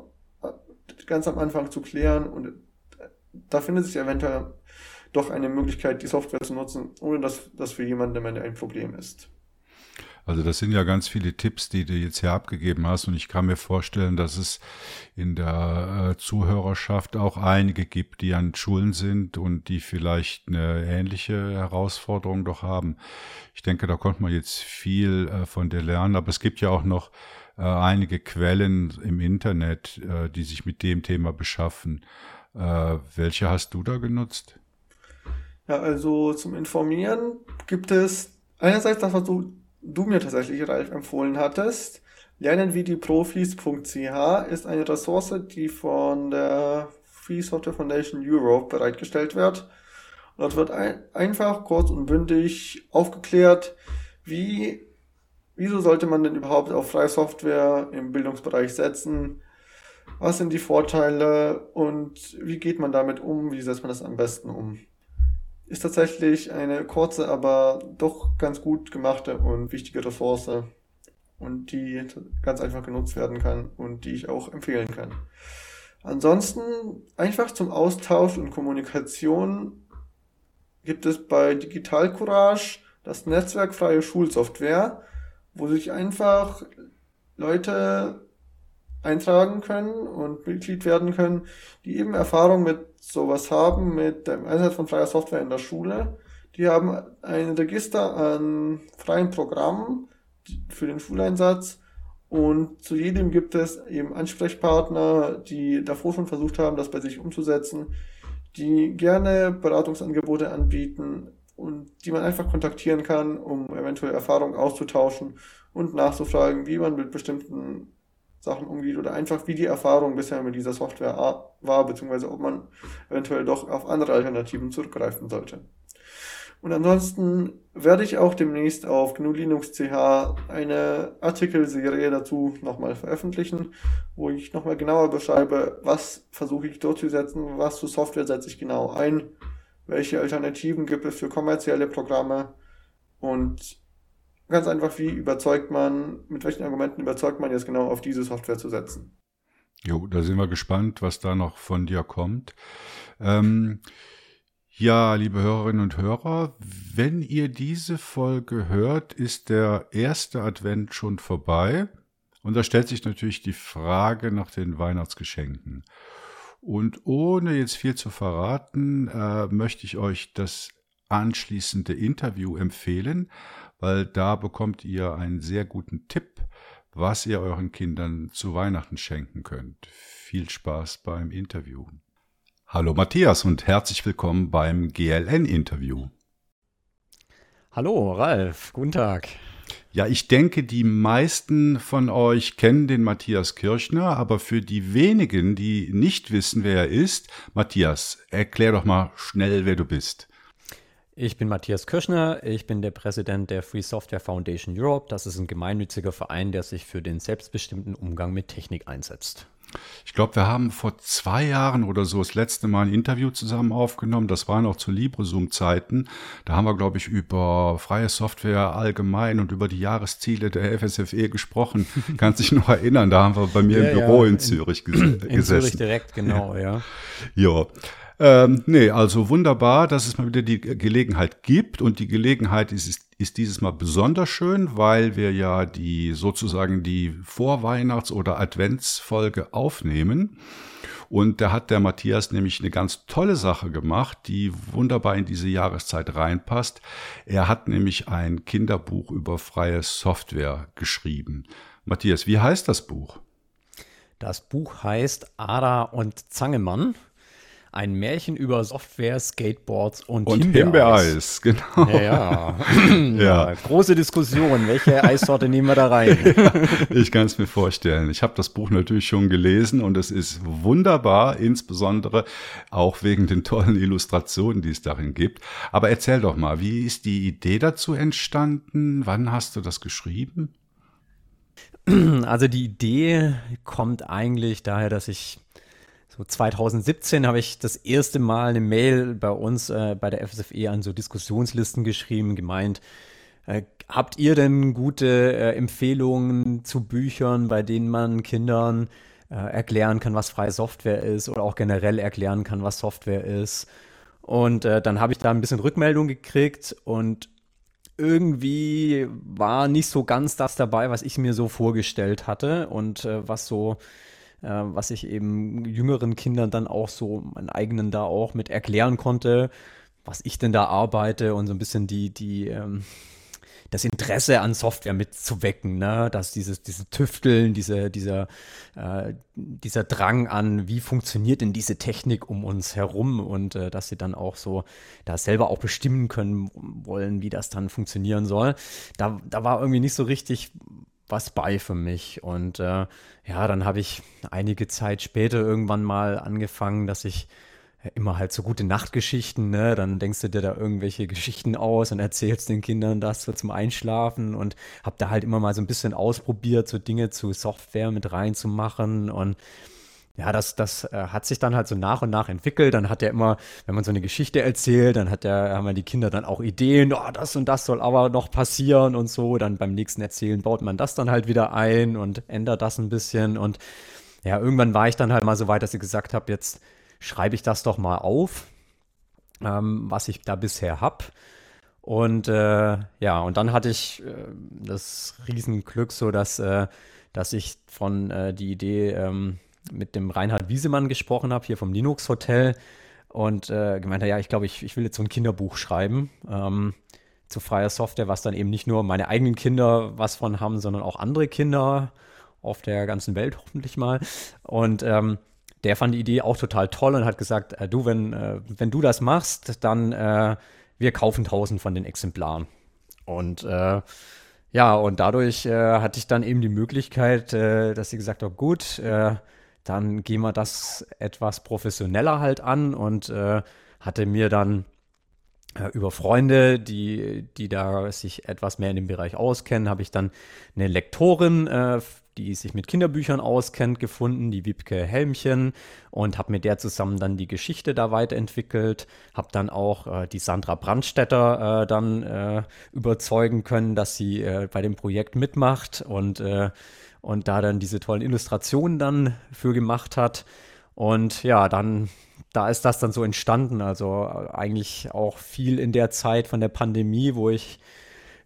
ganz am Anfang zu klären. Und da findet sich eventuell doch eine Möglichkeit, die Software zu nutzen, ohne dass das für jemanden ein Problem ist. Also das sind ja ganz viele Tipps, die du jetzt hier abgegeben hast und ich kann mir vorstellen, dass es in der äh, Zuhörerschaft auch einige gibt, die an Schulen sind und die vielleicht eine ähnliche Herausforderung doch haben. Ich denke, da konnte man jetzt viel äh, von dir lernen, aber es gibt ja auch noch äh, einige Quellen im Internet, äh, die sich mit dem Thema beschaffen. Äh, welche hast du da genutzt? Ja, also zum Informieren gibt es einerseits das, was du du mir tatsächlich, Ralf, empfohlen hattest. Lernen wie die Profis.ch ist eine Ressource, die von der Free Software Foundation Europe bereitgestellt wird. Dort wird ein, einfach kurz und bündig aufgeklärt, wie, wieso sollte man denn überhaupt auf freie Software im Bildungsbereich setzen? Was sind die Vorteile und wie geht man damit um? Wie setzt man das am besten um? ist tatsächlich eine kurze, aber doch ganz gut gemachte und wichtige Ressource und die ganz einfach genutzt werden kann und die ich auch empfehlen kann. Ansonsten einfach zum Austausch und Kommunikation gibt es bei Digital Courage das netzwerkfreie Schulsoftware, wo sich einfach Leute eintragen können und Mitglied werden können, die eben Erfahrung mit sowas haben, mit dem Einsatz von freier Software in der Schule. Die haben ein Register an freien Programmen für den Schuleinsatz und zu jedem gibt es eben Ansprechpartner, die davor schon versucht haben, das bei sich umzusetzen, die gerne Beratungsangebote anbieten und die man einfach kontaktieren kann, um eventuell Erfahrungen auszutauschen und nachzufragen, wie man mit bestimmten Sachen umgeht oder einfach wie die Erfahrung bisher mit dieser Software war, beziehungsweise ob man eventuell doch auf andere Alternativen zurückgreifen sollte. Und ansonsten werde ich auch demnächst auf GNU Linux CH eine Artikelserie dazu nochmal veröffentlichen, wo ich nochmal genauer beschreibe, was versuche ich durchzusetzen, was für Software setze ich genau ein, welche Alternativen gibt es für kommerzielle Programme und Ganz einfach, wie überzeugt man, mit welchen Argumenten überzeugt man jetzt genau auf diese Software zu setzen? Jo, da sind wir gespannt, was da noch von dir kommt. Ähm, ja, liebe Hörerinnen und Hörer, wenn ihr diese Folge hört, ist der erste Advent schon vorbei. Und da stellt sich natürlich die Frage nach den Weihnachtsgeschenken. Und ohne jetzt viel zu verraten, äh, möchte ich euch das anschließende Interview empfehlen weil da bekommt ihr einen sehr guten Tipp, was ihr euren Kindern zu Weihnachten schenken könnt. Viel Spaß beim Interview. Hallo Matthias und herzlich willkommen beim GLN-Interview. Hallo Ralf, guten Tag. Ja, ich denke, die meisten von euch kennen den Matthias Kirchner, aber für die wenigen, die nicht wissen, wer er ist, Matthias, erklär doch mal schnell, wer du bist. Ich bin Matthias Kirschner, ich bin der Präsident der Free Software Foundation Europe. Das ist ein gemeinnütziger Verein, der sich für den selbstbestimmten Umgang mit Technik einsetzt. Ich glaube, wir haben vor zwei Jahren oder so das letzte Mal ein Interview zusammen aufgenommen. Das war noch zu LibreZoom-Zeiten. Da haben wir, glaube ich, über freie Software allgemein und über die Jahresziele der FSFE gesprochen. Kannst dich noch erinnern? Da haben wir bei mir ja, im Büro ja, in, Zürich ges in gesessen. In Zürich direkt, genau, ja. ja. Ähm, nee, also wunderbar, dass es mal wieder die Gelegenheit gibt. Und die Gelegenheit ist, ist dieses Mal besonders schön, weil wir ja die sozusagen die Vorweihnachts- oder Adventsfolge aufnehmen. Und da hat der Matthias nämlich eine ganz tolle Sache gemacht, die wunderbar in diese Jahreszeit reinpasst. Er hat nämlich ein Kinderbuch über freie Software geschrieben. Matthias, wie heißt das Buch? Das Buch heißt Ada und Zangemann ein Märchen über Software, Skateboards und, und Himbeereis. Genau. Ja, ja. ja. Große Diskussion. Welche Eissorte nehmen wir da rein? ja, ich kann es mir vorstellen. Ich habe das Buch natürlich schon gelesen und es ist wunderbar, insbesondere auch wegen den tollen Illustrationen, die es darin gibt. Aber erzähl doch mal, wie ist die Idee dazu entstanden? Wann hast du das geschrieben? Also die Idee kommt eigentlich daher, dass ich so 2017 habe ich das erste Mal eine Mail bei uns äh, bei der FSFE an so Diskussionslisten geschrieben, gemeint, äh, habt ihr denn gute äh, Empfehlungen zu Büchern, bei denen man Kindern äh, erklären kann, was freie Software ist oder auch generell erklären kann, was Software ist? Und äh, dann habe ich da ein bisschen Rückmeldung gekriegt und irgendwie war nicht so ganz das dabei, was ich mir so vorgestellt hatte und äh, was so äh, was ich eben jüngeren Kindern dann auch so, meinen eigenen da auch mit erklären konnte, was ich denn da arbeite und so ein bisschen die, die, ähm, das Interesse an Software mitzuwecken, ne? dass dieses, dieses Tüfteln, diese, dieser, äh, dieser Drang an, wie funktioniert denn diese Technik um uns herum und äh, dass sie dann auch so da selber auch bestimmen können wollen, wie das dann funktionieren soll. Da, da war irgendwie nicht so richtig was bei für mich. Und äh, ja, dann habe ich einige Zeit später irgendwann mal angefangen, dass ich immer halt so gute Nachtgeschichten, ne? Dann denkst du dir da irgendwelche Geschichten aus und erzählst den Kindern das so zum Einschlafen und hab da halt immer mal so ein bisschen ausprobiert, so Dinge zu Software mit reinzumachen und ja, das, das äh, hat sich dann halt so nach und nach entwickelt. Dann hat er immer, wenn man so eine Geschichte erzählt, dann hat der, haben die Kinder dann auch Ideen, oh, das und das soll aber noch passieren und so. Dann beim nächsten Erzählen baut man das dann halt wieder ein und ändert das ein bisschen. Und ja, irgendwann war ich dann halt mal so weit, dass ich gesagt habe, jetzt schreibe ich das doch mal auf, ähm, was ich da bisher habe. Und äh, ja, und dann hatte ich äh, das Riesenglück, so dass, äh, dass ich von äh, die Idee ähm, mit dem Reinhard Wiesemann gesprochen habe, hier vom Linux Hotel, und äh, gemeint hat, ja, ich glaube, ich, ich will jetzt so ein Kinderbuch schreiben ähm, zu freier Software, was dann eben nicht nur meine eigenen Kinder was von haben, sondern auch andere Kinder auf der ganzen Welt hoffentlich mal. Und ähm, der fand die Idee auch total toll und hat gesagt, äh, du, wenn, äh, wenn du das machst, dann äh, wir kaufen tausend von den Exemplaren. Und äh, ja, und dadurch äh, hatte ich dann eben die Möglichkeit, dass sie gesagt hat, gut, dann gehen wir das etwas professioneller halt an und äh, hatte mir dann äh, über Freunde, die, die da sich etwas mehr in dem Bereich auskennen, habe ich dann eine Lektorin, äh, die sich mit Kinderbüchern auskennt, gefunden, die Wiebke Helmchen und habe mit der zusammen dann die Geschichte da weiterentwickelt, habe dann auch äh, die Sandra Brandstetter äh, dann äh, überzeugen können, dass sie äh, bei dem Projekt mitmacht und und da dann diese tollen Illustrationen dann für gemacht hat. Und ja, dann, da ist das dann so entstanden. Also eigentlich auch viel in der Zeit von der Pandemie, wo ich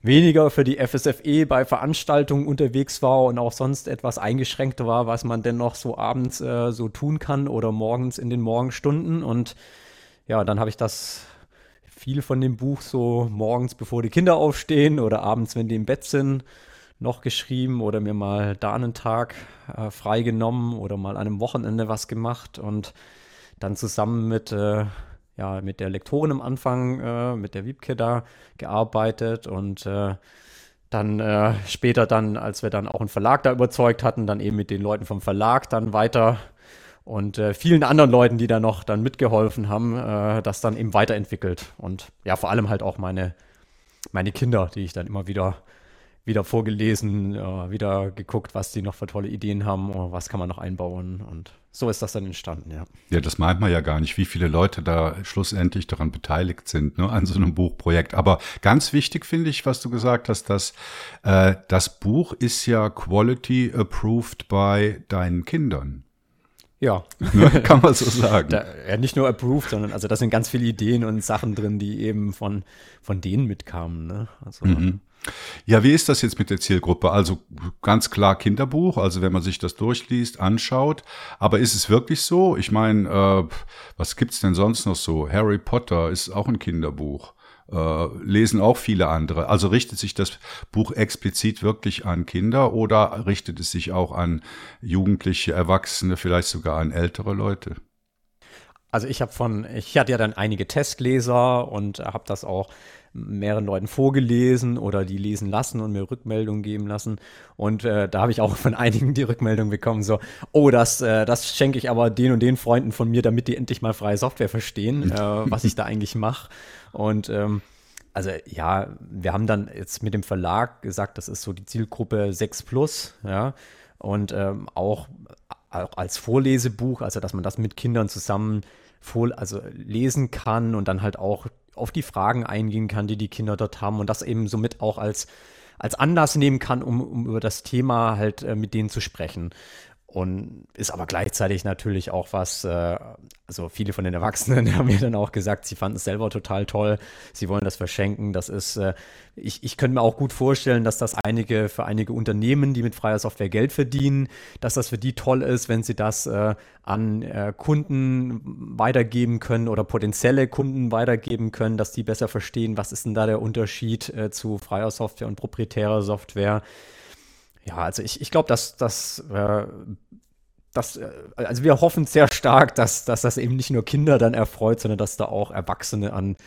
weniger für die FSFE bei Veranstaltungen unterwegs war und auch sonst etwas eingeschränkter war, was man denn noch so abends äh, so tun kann oder morgens in den Morgenstunden. Und ja, dann habe ich das viel von dem Buch so morgens, bevor die Kinder aufstehen oder abends, wenn die im Bett sind, noch geschrieben oder mir mal da einen Tag äh, freigenommen oder mal an einem Wochenende was gemacht und dann zusammen mit, äh, ja, mit der Lektorin am Anfang, äh, mit der Wiebke da gearbeitet und äh, dann äh, später dann, als wir dann auch einen Verlag da überzeugt hatten, dann eben mit den Leuten vom Verlag dann weiter und äh, vielen anderen Leuten, die da noch dann mitgeholfen haben, das dann eben weiterentwickelt und ja, vor allem halt auch meine, meine Kinder, die ich dann immer wieder wieder vorgelesen, äh, wieder geguckt, was die noch für tolle Ideen haben, oder was kann man noch einbauen. Und so ist das dann entstanden, ja. Ja, das meint man ja gar nicht, wie viele Leute da schlussendlich daran beteiligt sind, ne, an so einem Buchprojekt. Aber ganz wichtig finde ich, was du gesagt hast, dass äh, das Buch ist ja Quality Approved bei deinen Kindern. Ja. Ne, kann man so sagen. Da, ja, nicht nur approved, sondern also da sind ganz viele Ideen und Sachen drin, die eben von, von denen mitkamen. Ne? Also, mhm. Ja, wie ist das jetzt mit der Zielgruppe? Also ganz klar Kinderbuch, also wenn man sich das durchliest, anschaut. Aber ist es wirklich so? Ich meine, äh, was gibt's denn sonst noch so? Harry Potter ist auch ein Kinderbuch. Äh, lesen auch viele andere. Also richtet sich das Buch explizit wirklich an Kinder oder richtet es sich auch an Jugendliche, Erwachsene, vielleicht sogar an ältere Leute? Also ich habe von, ich hatte ja dann einige Testleser und habe das auch mehreren Leuten vorgelesen oder die lesen lassen und mir Rückmeldungen geben lassen. Und äh, da habe ich auch von einigen die Rückmeldung bekommen, so, oh, das, äh, das schenke ich aber den und den Freunden von mir, damit die endlich mal freie Software verstehen, äh, was ich da eigentlich mache. Und ähm, also ja, wir haben dann jetzt mit dem Verlag gesagt, das ist so die Zielgruppe 6 plus, ja. Und ähm, auch, auch als Vorlesebuch, also dass man das mit Kindern zusammen vor, also lesen kann und dann halt auch auf die Fragen eingehen kann, die die Kinder dort haben und das eben somit auch als, als Anlass nehmen kann, um, um über das Thema halt äh, mit denen zu sprechen. Und ist aber gleichzeitig natürlich auch was, äh, also viele von den Erwachsenen haben mir dann auch gesagt, sie fanden es selber total toll, sie wollen das verschenken. Das ist, äh, ich, ich könnte mir auch gut vorstellen, dass das einige für einige Unternehmen, die mit freier Software Geld verdienen, dass das für die toll ist, wenn sie das äh, an äh, Kunden weitergeben können oder potenzielle Kunden weitergeben können, dass die besser verstehen, was ist denn da der Unterschied äh, zu freier Software und proprietärer Software. Ja, also ich, ich glaube, dass das, äh, das, äh, also wir hoffen sehr stark, dass, dass das eben nicht nur Kinder dann erfreut, sondern dass da auch Erwachsene an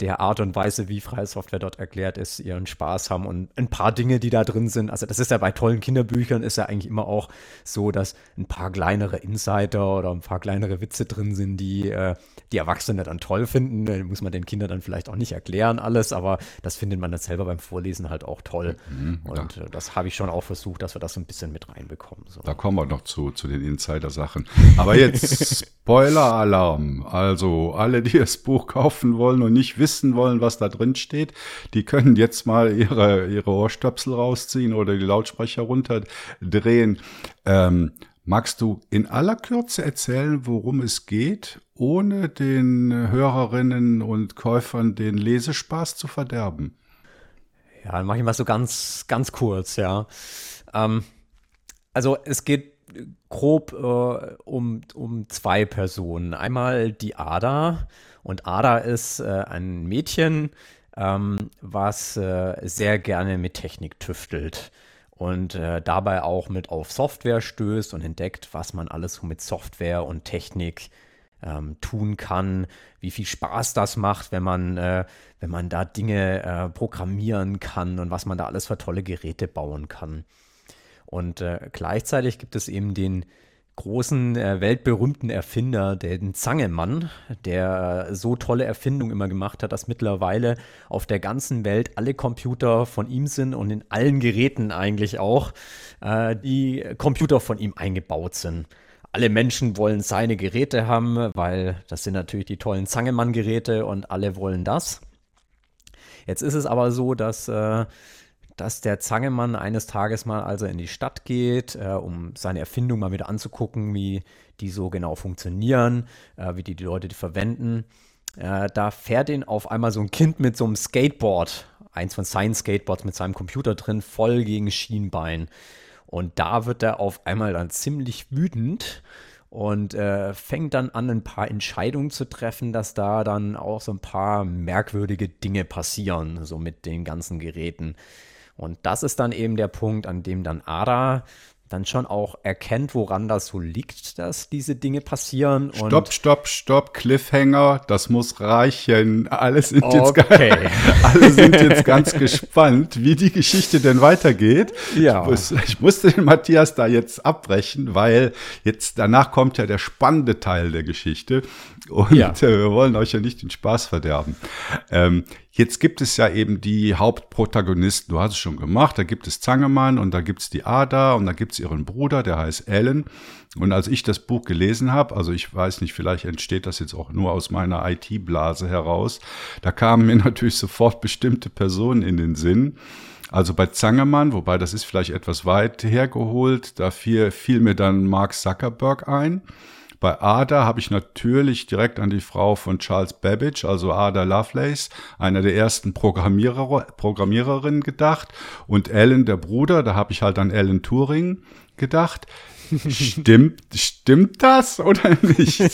der Art und Weise, wie freie Software dort erklärt ist, ihren Spaß haben und ein paar Dinge, die da drin sind. Also das ist ja bei tollen Kinderbüchern ist ja eigentlich immer auch so, dass ein paar kleinere Insider oder ein paar kleinere Witze drin sind, die äh, die Erwachsene dann toll finden. Da muss man den Kindern dann vielleicht auch nicht erklären alles, aber das findet man dann selber beim Vorlesen halt auch toll. Mhm, und äh, das habe ich schon auch versucht, dass wir das so ein bisschen mit reinbekommen. So. Da kommen wir noch zu, zu den Insider-Sachen. Aber jetzt Spoiler-Alarm. Also alle, die das Buch kaufen wollen und nicht wissen wollen, was da drin steht, die können jetzt mal ihre, ihre Ohrstöpsel rausziehen oder die Lautsprecher runterdrehen. Ähm, magst du in aller Kürze erzählen, worum es geht, ohne den Hörerinnen und Käufern den Lesespaß zu verderben? Ja, dann mache ich mal so ganz, ganz kurz, ja. Ähm, also es geht grob äh, um, um zwei Personen. Einmal die Ada. Und Ada ist äh, ein Mädchen, ähm, was äh, sehr gerne mit Technik tüftelt und äh, dabei auch mit auf Software stößt und entdeckt, was man alles mit Software und Technik ähm, tun kann, wie viel Spaß das macht, wenn man, äh, wenn man da Dinge äh, programmieren kann und was man da alles für tolle Geräte bauen kann. Und äh, gleichzeitig gibt es eben den großen, äh, weltberühmten Erfinder, den Zangemann, der äh, so tolle Erfindungen immer gemacht hat, dass mittlerweile auf der ganzen Welt alle Computer von ihm sind und in allen Geräten eigentlich auch äh, die Computer von ihm eingebaut sind. Alle Menschen wollen seine Geräte haben, weil das sind natürlich die tollen Zangemann-Geräte und alle wollen das. Jetzt ist es aber so, dass äh, dass der Zangemann eines Tages mal also in die Stadt geht, äh, um seine Erfindung mal wieder anzugucken, wie die so genau funktionieren, äh, wie die, die Leute die verwenden. Äh, da fährt ihn auf einmal so ein Kind mit so einem Skateboard, eins von seinen Skateboards mit seinem Computer drin, voll gegen Schienbein. Und da wird er auf einmal dann ziemlich wütend und äh, fängt dann an, ein paar Entscheidungen zu treffen, dass da dann auch so ein paar merkwürdige Dinge passieren, so mit den ganzen Geräten. Und das ist dann eben der Punkt, an dem dann Ada dann schon auch erkennt, woran das so liegt, dass diese Dinge passieren. stopp, stopp, stopp, Cliffhanger, das muss reichen. Alle sind, okay. jetzt, alle sind jetzt ganz gespannt, wie die Geschichte denn weitergeht. Ja. Ich, muss, ich musste den Matthias da jetzt abbrechen, weil jetzt danach kommt ja der spannende Teil der Geschichte. Und ja. äh, wir wollen euch ja nicht den Spaß verderben. Ähm, Jetzt gibt es ja eben die Hauptprotagonisten, du hast es schon gemacht, da gibt es Zangemann und da gibt es die Ada und da gibt es ihren Bruder, der heißt Alan. Und als ich das Buch gelesen habe, also ich weiß nicht, vielleicht entsteht das jetzt auch nur aus meiner IT-Blase heraus, da kamen mir natürlich sofort bestimmte Personen in den Sinn. Also bei Zangemann, wobei das ist vielleicht etwas weit hergeholt, da fiel, fiel mir dann Mark Zuckerberg ein. Bei Ada habe ich natürlich direkt an die Frau von Charles Babbage, also Ada Lovelace, einer der ersten Programmierer, Programmiererinnen gedacht. Und Alan, der Bruder, da habe ich halt an Alan Turing gedacht. Stimmt, stimmt das oder nicht?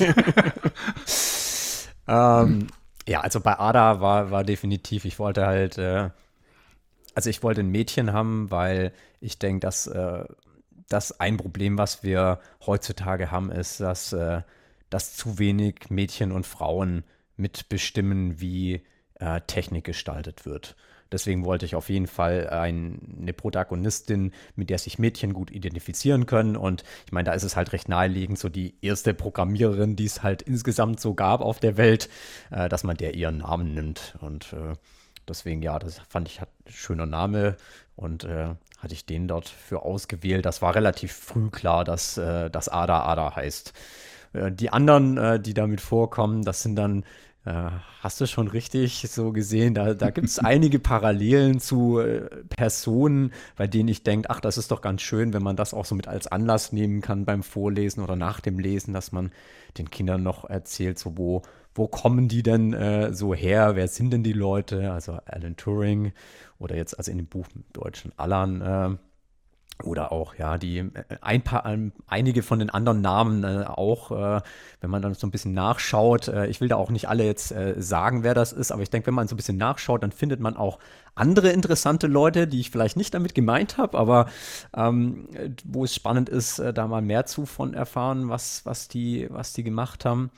ähm, ja, also bei Ada war, war definitiv, ich wollte halt, äh, also ich wollte ein Mädchen haben, weil ich denke, dass äh, das ein Problem, was wir heutzutage haben, ist, dass äh, dass zu wenig Mädchen und Frauen mitbestimmen, wie äh, Technik gestaltet wird. Deswegen wollte ich auf jeden Fall ein, eine Protagonistin, mit der sich Mädchen gut identifizieren können. Und ich meine, da ist es halt recht naheliegend, so die erste Programmiererin, die es halt insgesamt so gab auf der Welt, äh, dass man der ihren Namen nimmt. Und äh, deswegen, ja, das fand ich hat ein schöner Name und äh, hatte ich den dort für ausgewählt. Das war relativ früh klar, dass äh, das Ada Ada heißt. Äh, die anderen, äh, die damit vorkommen, das sind dann äh, hast du schon richtig so gesehen, da, da gibt es einige Parallelen zu äh, Personen, bei denen ich denke, ach, das ist doch ganz schön, wenn man das auch so mit als Anlass nehmen kann beim Vorlesen oder nach dem Lesen, dass man den Kindern noch erzählt, so wo, wo kommen die denn äh, so her, wer sind denn die Leute, also Alan Turing oder jetzt also in dem Buch im Deutschen Alan, äh, oder auch, ja, die äh, ein paar, ähm, einige von den anderen Namen äh, auch, äh, wenn man dann so ein bisschen nachschaut. Äh, ich will da auch nicht alle jetzt sagen, wer das ist, aber ich denke, wenn man so ein bisschen nachschaut, dann findet man auch andere interessante Leute, die ich vielleicht nicht damit gemeint habe, aber ähm, wo es spannend ist, da mal mehr zu von erfahren, was, was, die, was die gemacht haben.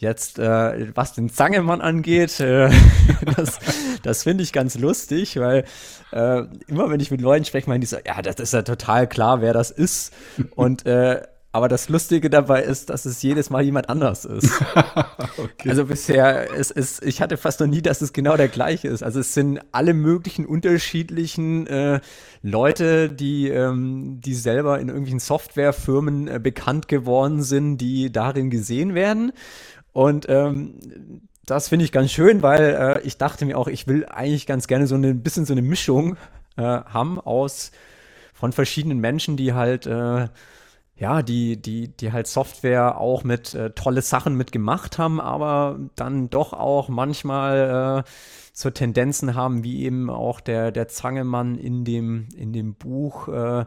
Jetzt, äh, was den Zangemann angeht, äh, das, das finde ich ganz lustig, weil äh, immer wenn ich mit Leuten spreche, meinen die so, ja, das ist ja total klar, wer das ist. Und äh, aber das Lustige dabei ist, dass es jedes Mal jemand anders ist. okay. Also bisher ist es, ich hatte fast noch nie, dass es genau der gleiche ist. Also es sind alle möglichen unterschiedlichen äh, Leute, die, ähm, die selber in irgendwelchen Softwarefirmen äh, bekannt geworden sind, die darin gesehen werden. Und ähm, das finde ich ganz schön, weil äh, ich dachte mir auch, ich will eigentlich ganz gerne so ein bisschen so eine Mischung äh, haben aus von verschiedenen Menschen, die halt äh, ja, die, die, die halt Software auch mit äh, tolle Sachen mitgemacht haben, aber dann doch auch manchmal äh, so Tendenzen haben, wie eben auch der, der Zangemann in dem, in dem Buch, äh,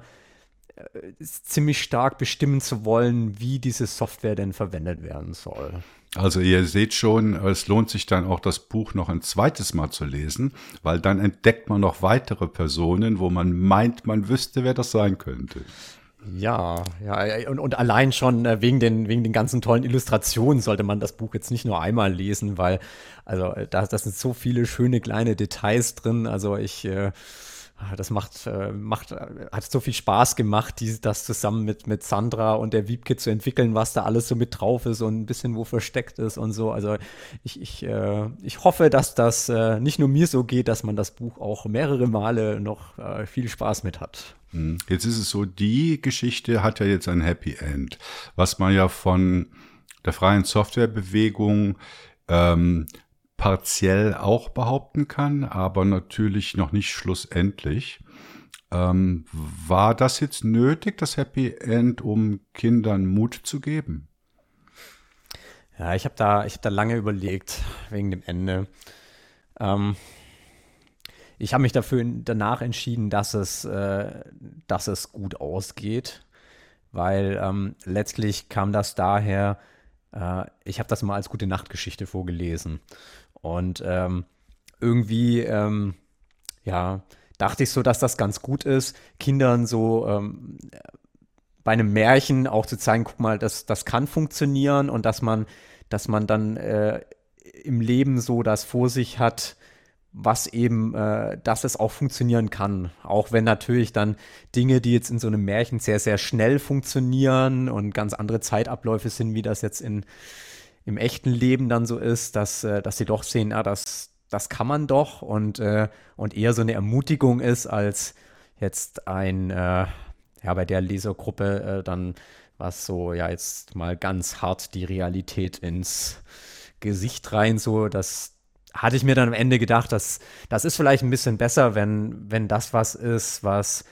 ziemlich stark bestimmen zu wollen, wie diese Software denn verwendet werden soll. Also ihr seht schon, es lohnt sich dann auch das Buch noch ein zweites Mal zu lesen, weil dann entdeckt man noch weitere Personen, wo man meint, man wüsste, wer das sein könnte. Ja, ja, und, und allein schon äh, wegen den, wegen den ganzen tollen Illustrationen sollte man das Buch jetzt nicht nur einmal lesen, weil, also, äh, da, das sind so viele schöne kleine Details drin. Also ich, äh, das macht, äh, macht, äh, hat so viel Spaß gemacht, die, das zusammen mit, mit Sandra und der Wiebke zu entwickeln, was da alles so mit drauf ist und ein bisschen wo versteckt ist und so. Also ich, ich, äh, ich hoffe, dass das nicht nur mir so geht, dass man das Buch auch mehrere Male noch viel Spaß mit hat. Hm. Jetzt ist es so, die Geschichte hat ja jetzt ein Happy End, was man ja von der freien Softwarebewegung ähm, partiell auch behaupten kann, aber natürlich noch nicht schlussendlich. Ähm, war das jetzt nötig, das Happy End, um Kindern Mut zu geben? Ja, ich habe da, hab da lange überlegt wegen dem Ende. Ähm, ich habe mich dafür danach entschieden, dass es, äh, dass es gut ausgeht, weil ähm, letztlich kam das daher, äh, ich habe das mal als gute Nachtgeschichte vorgelesen. Und ähm, irgendwie, ähm, ja, dachte ich so, dass das ganz gut ist, Kindern so ähm, bei einem Märchen auch zu zeigen, guck mal, das, das kann funktionieren und dass man, dass man dann äh, im Leben so das vor sich hat, was eben, äh, dass es auch funktionieren kann. Auch wenn natürlich dann Dinge, die jetzt in so einem Märchen sehr, sehr schnell funktionieren und ganz andere Zeitabläufe sind, wie das jetzt in im echten Leben dann so ist, dass, äh, dass sie doch sehen, ah, das, das kann man doch und, äh, und eher so eine Ermutigung ist, als jetzt ein, äh, ja, bei der Lesergruppe äh, dann was so, ja, jetzt mal ganz hart die Realität ins Gesicht rein, so, das hatte ich mir dann am Ende gedacht, dass das ist vielleicht ein bisschen besser, wenn, wenn das was ist, was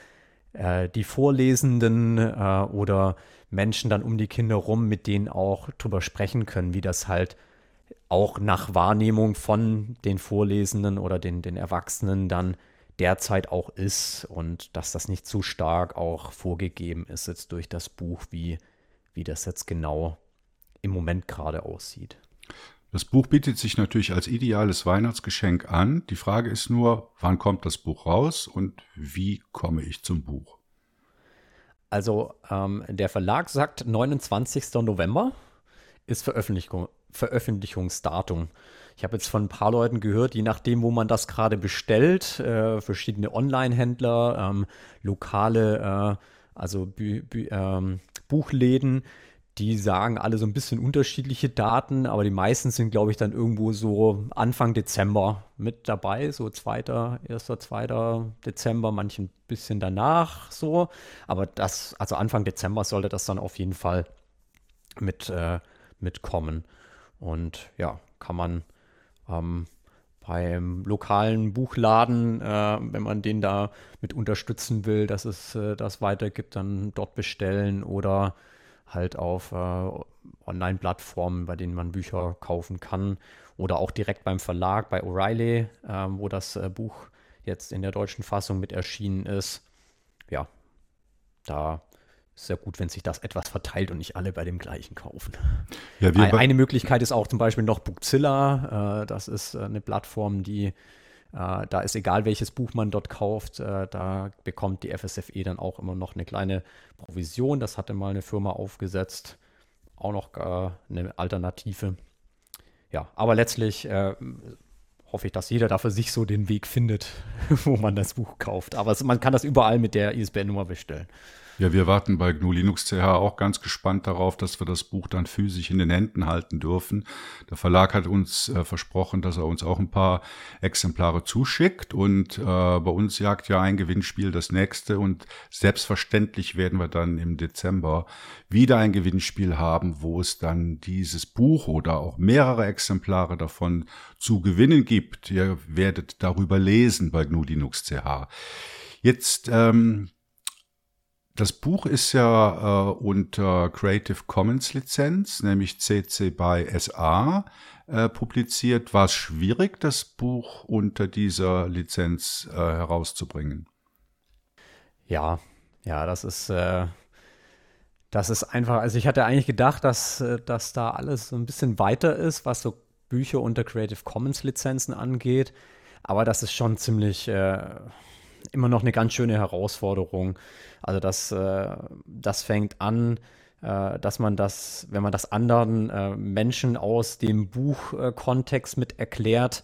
äh, die Vorlesenden äh, oder Menschen dann um die Kinder rum, mit denen auch drüber sprechen können, wie das halt auch nach Wahrnehmung von den Vorlesenden oder den, den Erwachsenen dann derzeit auch ist und dass das nicht zu stark auch vorgegeben ist jetzt durch das Buch, wie, wie das jetzt genau im Moment gerade aussieht. Das Buch bietet sich natürlich als ideales Weihnachtsgeschenk an. Die Frage ist nur, wann kommt das Buch raus und wie komme ich zum Buch? Also ähm, der Verlag sagt 29. November ist Veröffentlichung, Veröffentlichungsdatum. Ich habe jetzt von ein paar Leuten gehört, je nachdem, wo man das gerade bestellt, äh, verschiedene Online-Händler, ähm, lokale, äh, also Bü Bü ähm, Buchläden, die sagen alle so ein bisschen unterschiedliche Daten, aber die meisten sind, glaube ich, dann irgendwo so Anfang Dezember mit dabei, so 2., 1., 2. Dezember, manchen ein bisschen danach so. Aber das, also Anfang Dezember sollte das dann auf jeden Fall mit, äh, mitkommen. Und ja, kann man ähm, beim lokalen Buchladen, äh, wenn man den da mit unterstützen will, dass es äh, das weitergibt, dann dort bestellen oder halt auf äh, Online-Plattformen, bei denen man Bücher kaufen kann oder auch direkt beim Verlag bei O'Reilly, äh, wo das äh, Buch jetzt in der deutschen Fassung mit erschienen ist. Ja, da ist ja gut, wenn sich das etwas verteilt und nicht alle bei dem gleichen kaufen. Ja, eine Möglichkeit ist auch zum Beispiel noch Bookzilla. Äh, das ist äh, eine Plattform, die äh, da ist egal, welches Buch man dort kauft, äh, da bekommt die FSFE dann auch immer noch eine kleine Provision. Das hatte mal eine Firma aufgesetzt. Auch noch äh, eine Alternative. Ja, aber letztlich hoffe ich, dass jeder da für sich so den Weg findet, wo man das Buch kauft. Aber man kann das überall mit der ISBN-Nummer bestellen. Ja, wir warten bei GNU Linux CH auch ganz gespannt darauf, dass wir das Buch dann physisch in den Händen halten dürfen. Der Verlag hat uns äh, versprochen, dass er uns auch ein paar Exemplare zuschickt und äh, bei uns jagt ja ein Gewinnspiel das nächste und selbstverständlich werden wir dann im Dezember wieder ein Gewinnspiel haben, wo es dann dieses Buch oder auch mehrere Exemplare davon zu gewinnen gibt. Ihr werdet darüber lesen bei GNU Linux CH. Jetzt ähm, das Buch ist ja äh, unter Creative Commons Lizenz, nämlich CC by SA, äh, publiziert. War es schwierig, das Buch unter dieser Lizenz äh, herauszubringen? Ja, ja, das ist, äh, das ist einfach, also ich hatte eigentlich gedacht, dass, äh, dass da alles so ein bisschen weiter ist, was so Bücher unter Creative Commons Lizenzen angeht. Aber das ist schon ziemlich äh, immer noch eine ganz schöne Herausforderung. Also das, äh, das fängt an, äh, dass man das, wenn man das anderen äh, Menschen aus dem Buchkontext mit erklärt,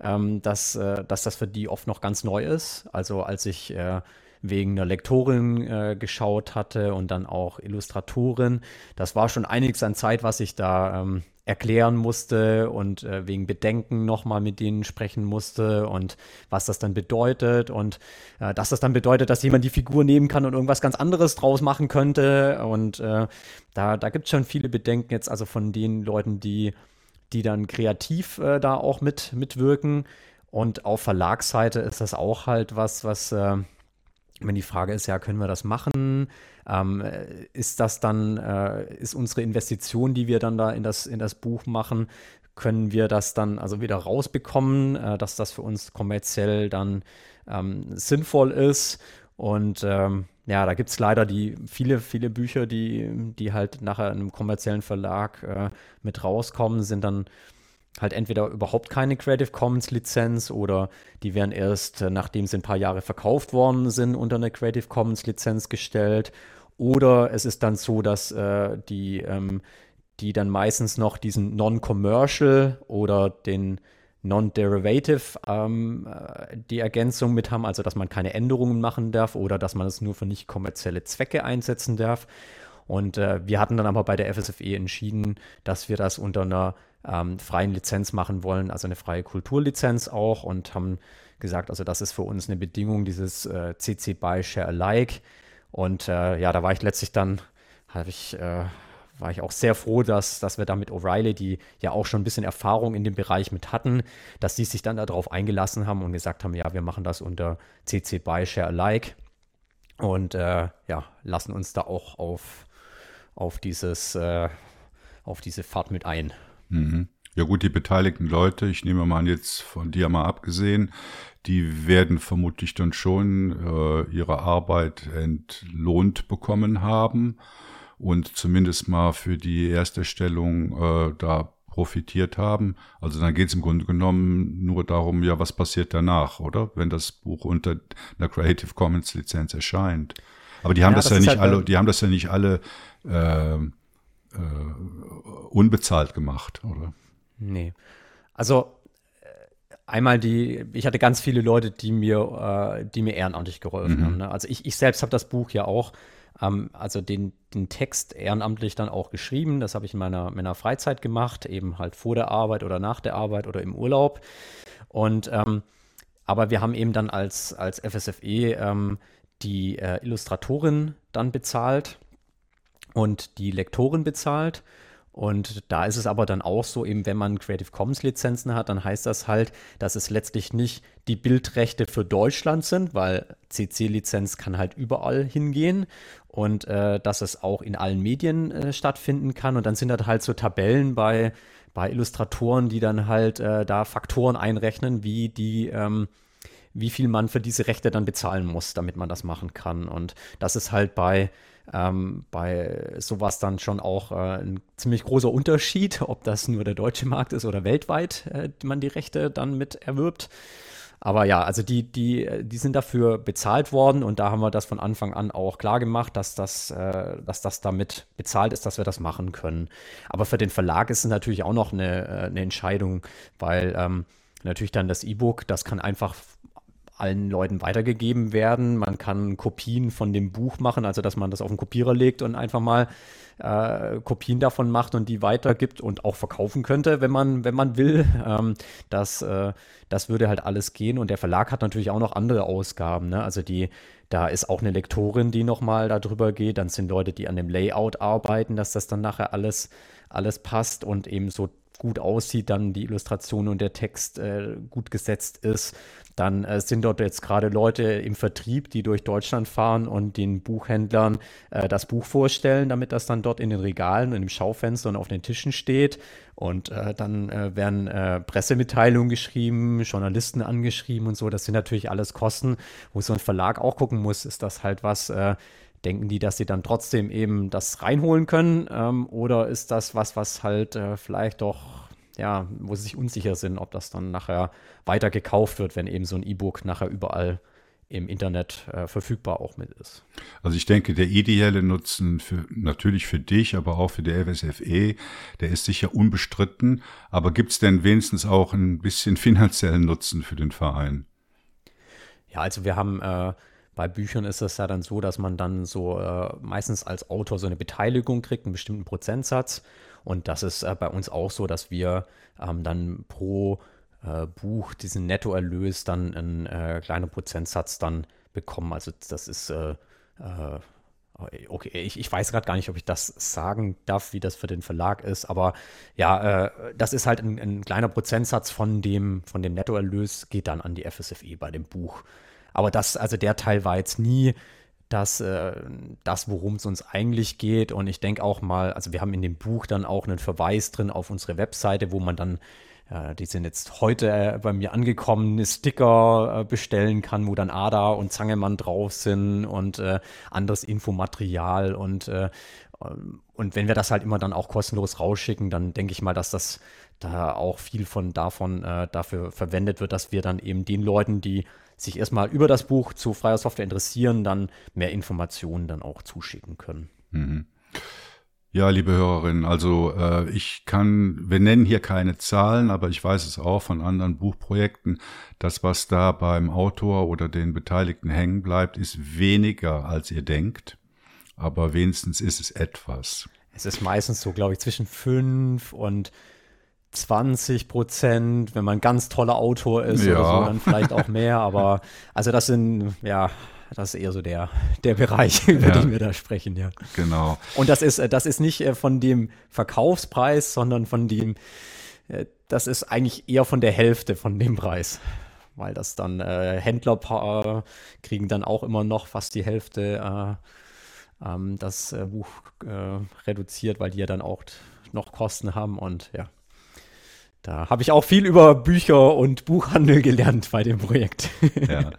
ähm, dass, äh, dass das für die oft noch ganz neu ist. Also als ich äh, wegen einer Lektorin äh, geschaut hatte und dann auch Illustratorin. Das war schon einiges an Zeit, was ich da ähm, erklären musste und äh, wegen Bedenken nochmal mit denen sprechen musste und was das dann bedeutet und äh, dass das dann bedeutet, dass jemand die Figur nehmen kann und irgendwas ganz anderes draus machen könnte. Und äh, da, da gibt es schon viele Bedenken jetzt, also von den Leuten, die, die dann kreativ äh, da auch mit, mitwirken. Und auf Verlagsseite ist das auch halt was, was äh, wenn die Frage ist, ja, können wir das machen? Ähm, ist das dann, äh, ist unsere Investition, die wir dann da in das, in das Buch machen, können wir das dann also wieder rausbekommen, äh, dass das für uns kommerziell dann ähm, sinnvoll ist? Und ähm, ja, da gibt es leider die viele, viele Bücher, die, die halt nachher in einem kommerziellen Verlag äh, mit rauskommen, sind dann halt entweder überhaupt keine Creative Commons Lizenz oder die werden erst, äh, nachdem sie ein paar Jahre verkauft worden sind, unter eine Creative Commons Lizenz gestellt. Oder es ist dann so, dass äh, die, ähm, die dann meistens noch diesen Non-Commercial oder den Non-Derivative ähm, äh, die Ergänzung mit haben, also dass man keine Änderungen machen darf oder dass man es nur für nicht kommerzielle Zwecke einsetzen darf. Und äh, wir hatten dann aber bei der FSFE entschieden, dass wir das unter einer ähm, freien Lizenz machen wollen, also eine freie Kulturlizenz auch und haben gesagt, also das ist für uns eine Bedingung, dieses äh, CC BY Share Alike. Und äh, ja, da war ich letztlich dann, habe ich, äh, war ich auch sehr froh, dass, dass wir da mit O'Reilly, die ja auch schon ein bisschen Erfahrung in dem Bereich mit hatten, dass die sich dann darauf eingelassen haben und gesagt haben, ja, wir machen das unter CC BY Share Alike und äh, ja, lassen uns da auch auf, auf dieses, äh, auf diese Fahrt mit ein. Mhm. Ja gut, die beteiligten Leute, ich nehme mal jetzt von dir mal abgesehen, die werden vermutlich dann schon äh, ihre Arbeit entlohnt bekommen haben und zumindest mal für die Ersterstellung äh, da profitiert haben. Also dann geht es im Grunde genommen nur darum, ja, was passiert danach, oder? Wenn das Buch unter einer Creative Commons Lizenz erscheint. Aber die haben ja, das, das ja nicht halt alle, die haben das ja nicht alle äh, äh, unbezahlt gemacht, oder? Nee. Also äh, einmal die, ich hatte ganz viele Leute, die mir, äh, die mir ehrenamtlich geholfen mhm. haben. Ne? Also ich, ich selbst habe das Buch ja auch, ähm, also den, den Text ehrenamtlich dann auch geschrieben. Das habe ich in meiner, meiner Freizeit gemacht, eben halt vor der Arbeit oder nach der Arbeit oder im Urlaub. Und ähm, aber wir haben eben dann als, als FSFE ähm, die äh, Illustratorin dann bezahlt und die Lektorin bezahlt. Und da ist es aber dann auch so, eben wenn man Creative Commons Lizenzen hat, dann heißt das halt, dass es letztlich nicht die Bildrechte für Deutschland sind, weil CC-Lizenz kann halt überall hingehen und äh, dass es auch in allen Medien äh, stattfinden kann. Und dann sind das halt so Tabellen bei, bei Illustratoren, die dann halt äh, da Faktoren einrechnen, wie die ähm, wie viel man für diese Rechte dann bezahlen muss, damit man das machen kann. Und das ist halt bei ähm, bei sowas dann schon auch äh, ein ziemlich großer Unterschied, ob das nur der deutsche Markt ist oder weltweit äh, man die Rechte dann mit erwirbt. Aber ja, also die, die, die sind dafür bezahlt worden und da haben wir das von Anfang an auch klar gemacht, dass das, äh, dass das damit bezahlt ist, dass wir das machen können. Aber für den Verlag ist es natürlich auch noch eine, äh, eine Entscheidung, weil ähm, natürlich dann das E-Book, das kann einfach allen Leuten weitergegeben werden. Man kann Kopien von dem Buch machen, also dass man das auf den Kopierer legt und einfach mal äh, Kopien davon macht und die weitergibt und auch verkaufen könnte, wenn man, wenn man will. Ähm, das, äh, das würde halt alles gehen. Und der Verlag hat natürlich auch noch andere Ausgaben. Ne? Also die, da ist auch eine Lektorin, die nochmal darüber geht. Dann sind Leute, die an dem Layout arbeiten, dass das dann nachher alles, alles passt und eben so gut aussieht, dann die Illustration und der Text äh, gut gesetzt ist. Dann äh, sind dort jetzt gerade Leute im Vertrieb, die durch Deutschland fahren und den Buchhändlern äh, das Buch vorstellen, damit das dann dort in den Regalen und im Schaufenster und auf den Tischen steht. Und äh, dann äh, werden äh, Pressemitteilungen geschrieben, Journalisten angeschrieben und so. Das sind natürlich alles Kosten, wo so ein Verlag auch gucken muss, ist das halt was, äh, denken die, dass sie dann trotzdem eben das reinholen können? Ähm, oder ist das was, was halt äh, vielleicht doch ja, wo sie sich unsicher sind, ob das dann nachher weiter gekauft wird, wenn eben so ein E-Book nachher überall im Internet äh, verfügbar auch mit ist. Also ich denke, der ideelle Nutzen für, natürlich für dich, aber auch für die FSFE, der ist sicher unbestritten. Aber gibt es denn wenigstens auch ein bisschen finanziellen Nutzen für den Verein? Ja, also wir haben äh, bei Büchern ist es ja dann so, dass man dann so äh, meistens als Autor so eine Beteiligung kriegt, einen bestimmten Prozentsatz. Und das ist äh, bei uns auch so, dass wir ähm, dann pro äh, Buch diesen Nettoerlös dann einen äh, kleinen Prozentsatz dann bekommen. Also das ist äh, äh, Okay, ich, ich weiß gerade gar nicht, ob ich das sagen darf, wie das für den Verlag ist, aber ja, äh, das ist halt ein, ein, kleiner Prozentsatz von dem, von dem Nettoerlös, geht dann an die FSFE bei dem Buch. Aber das, also der Teil war jetzt nie das, äh, das worum es uns eigentlich geht. Und ich denke auch mal, also wir haben in dem Buch dann auch einen Verweis drin auf unsere Webseite, wo man dann, äh, die sind jetzt heute äh, bei mir angekommen, Sticker äh, bestellen kann, wo dann Ada und Zangemann drauf sind und äh, anderes Infomaterial und äh, und wenn wir das halt immer dann auch kostenlos rausschicken, dann denke ich mal, dass das da auch viel von davon dafür verwendet wird, dass wir dann eben den Leuten, die sich erstmal über das Buch zu freier Software interessieren, dann mehr Informationen dann auch zuschicken können. Mhm. Ja, liebe Hörerinnen, also äh, ich kann, wir nennen hier keine Zahlen, aber ich weiß es auch von anderen Buchprojekten, das, was da beim Autor oder den Beteiligten hängen bleibt, ist weniger, als ihr denkt, aber wenigstens ist es etwas. Es ist meistens so, glaube ich, zwischen fünf und 20 Prozent, wenn man ein ganz toller Autor ist ja. oder so, dann vielleicht auch mehr. Aber also das sind, ja, das ist eher so der, der Bereich, über ja. den wir da sprechen, ja. Genau. Und das ist, das ist nicht äh, von dem Verkaufspreis, sondern von dem, äh, das ist eigentlich eher von der Hälfte von dem Preis. Weil das dann äh, Händler kriegen dann auch immer noch fast die Hälfte äh, ähm, das äh, Buch äh, reduziert, weil die ja dann auch noch Kosten haben und ja. Da habe ich auch viel über Bücher und Buchhandel gelernt bei dem Projekt. Ja.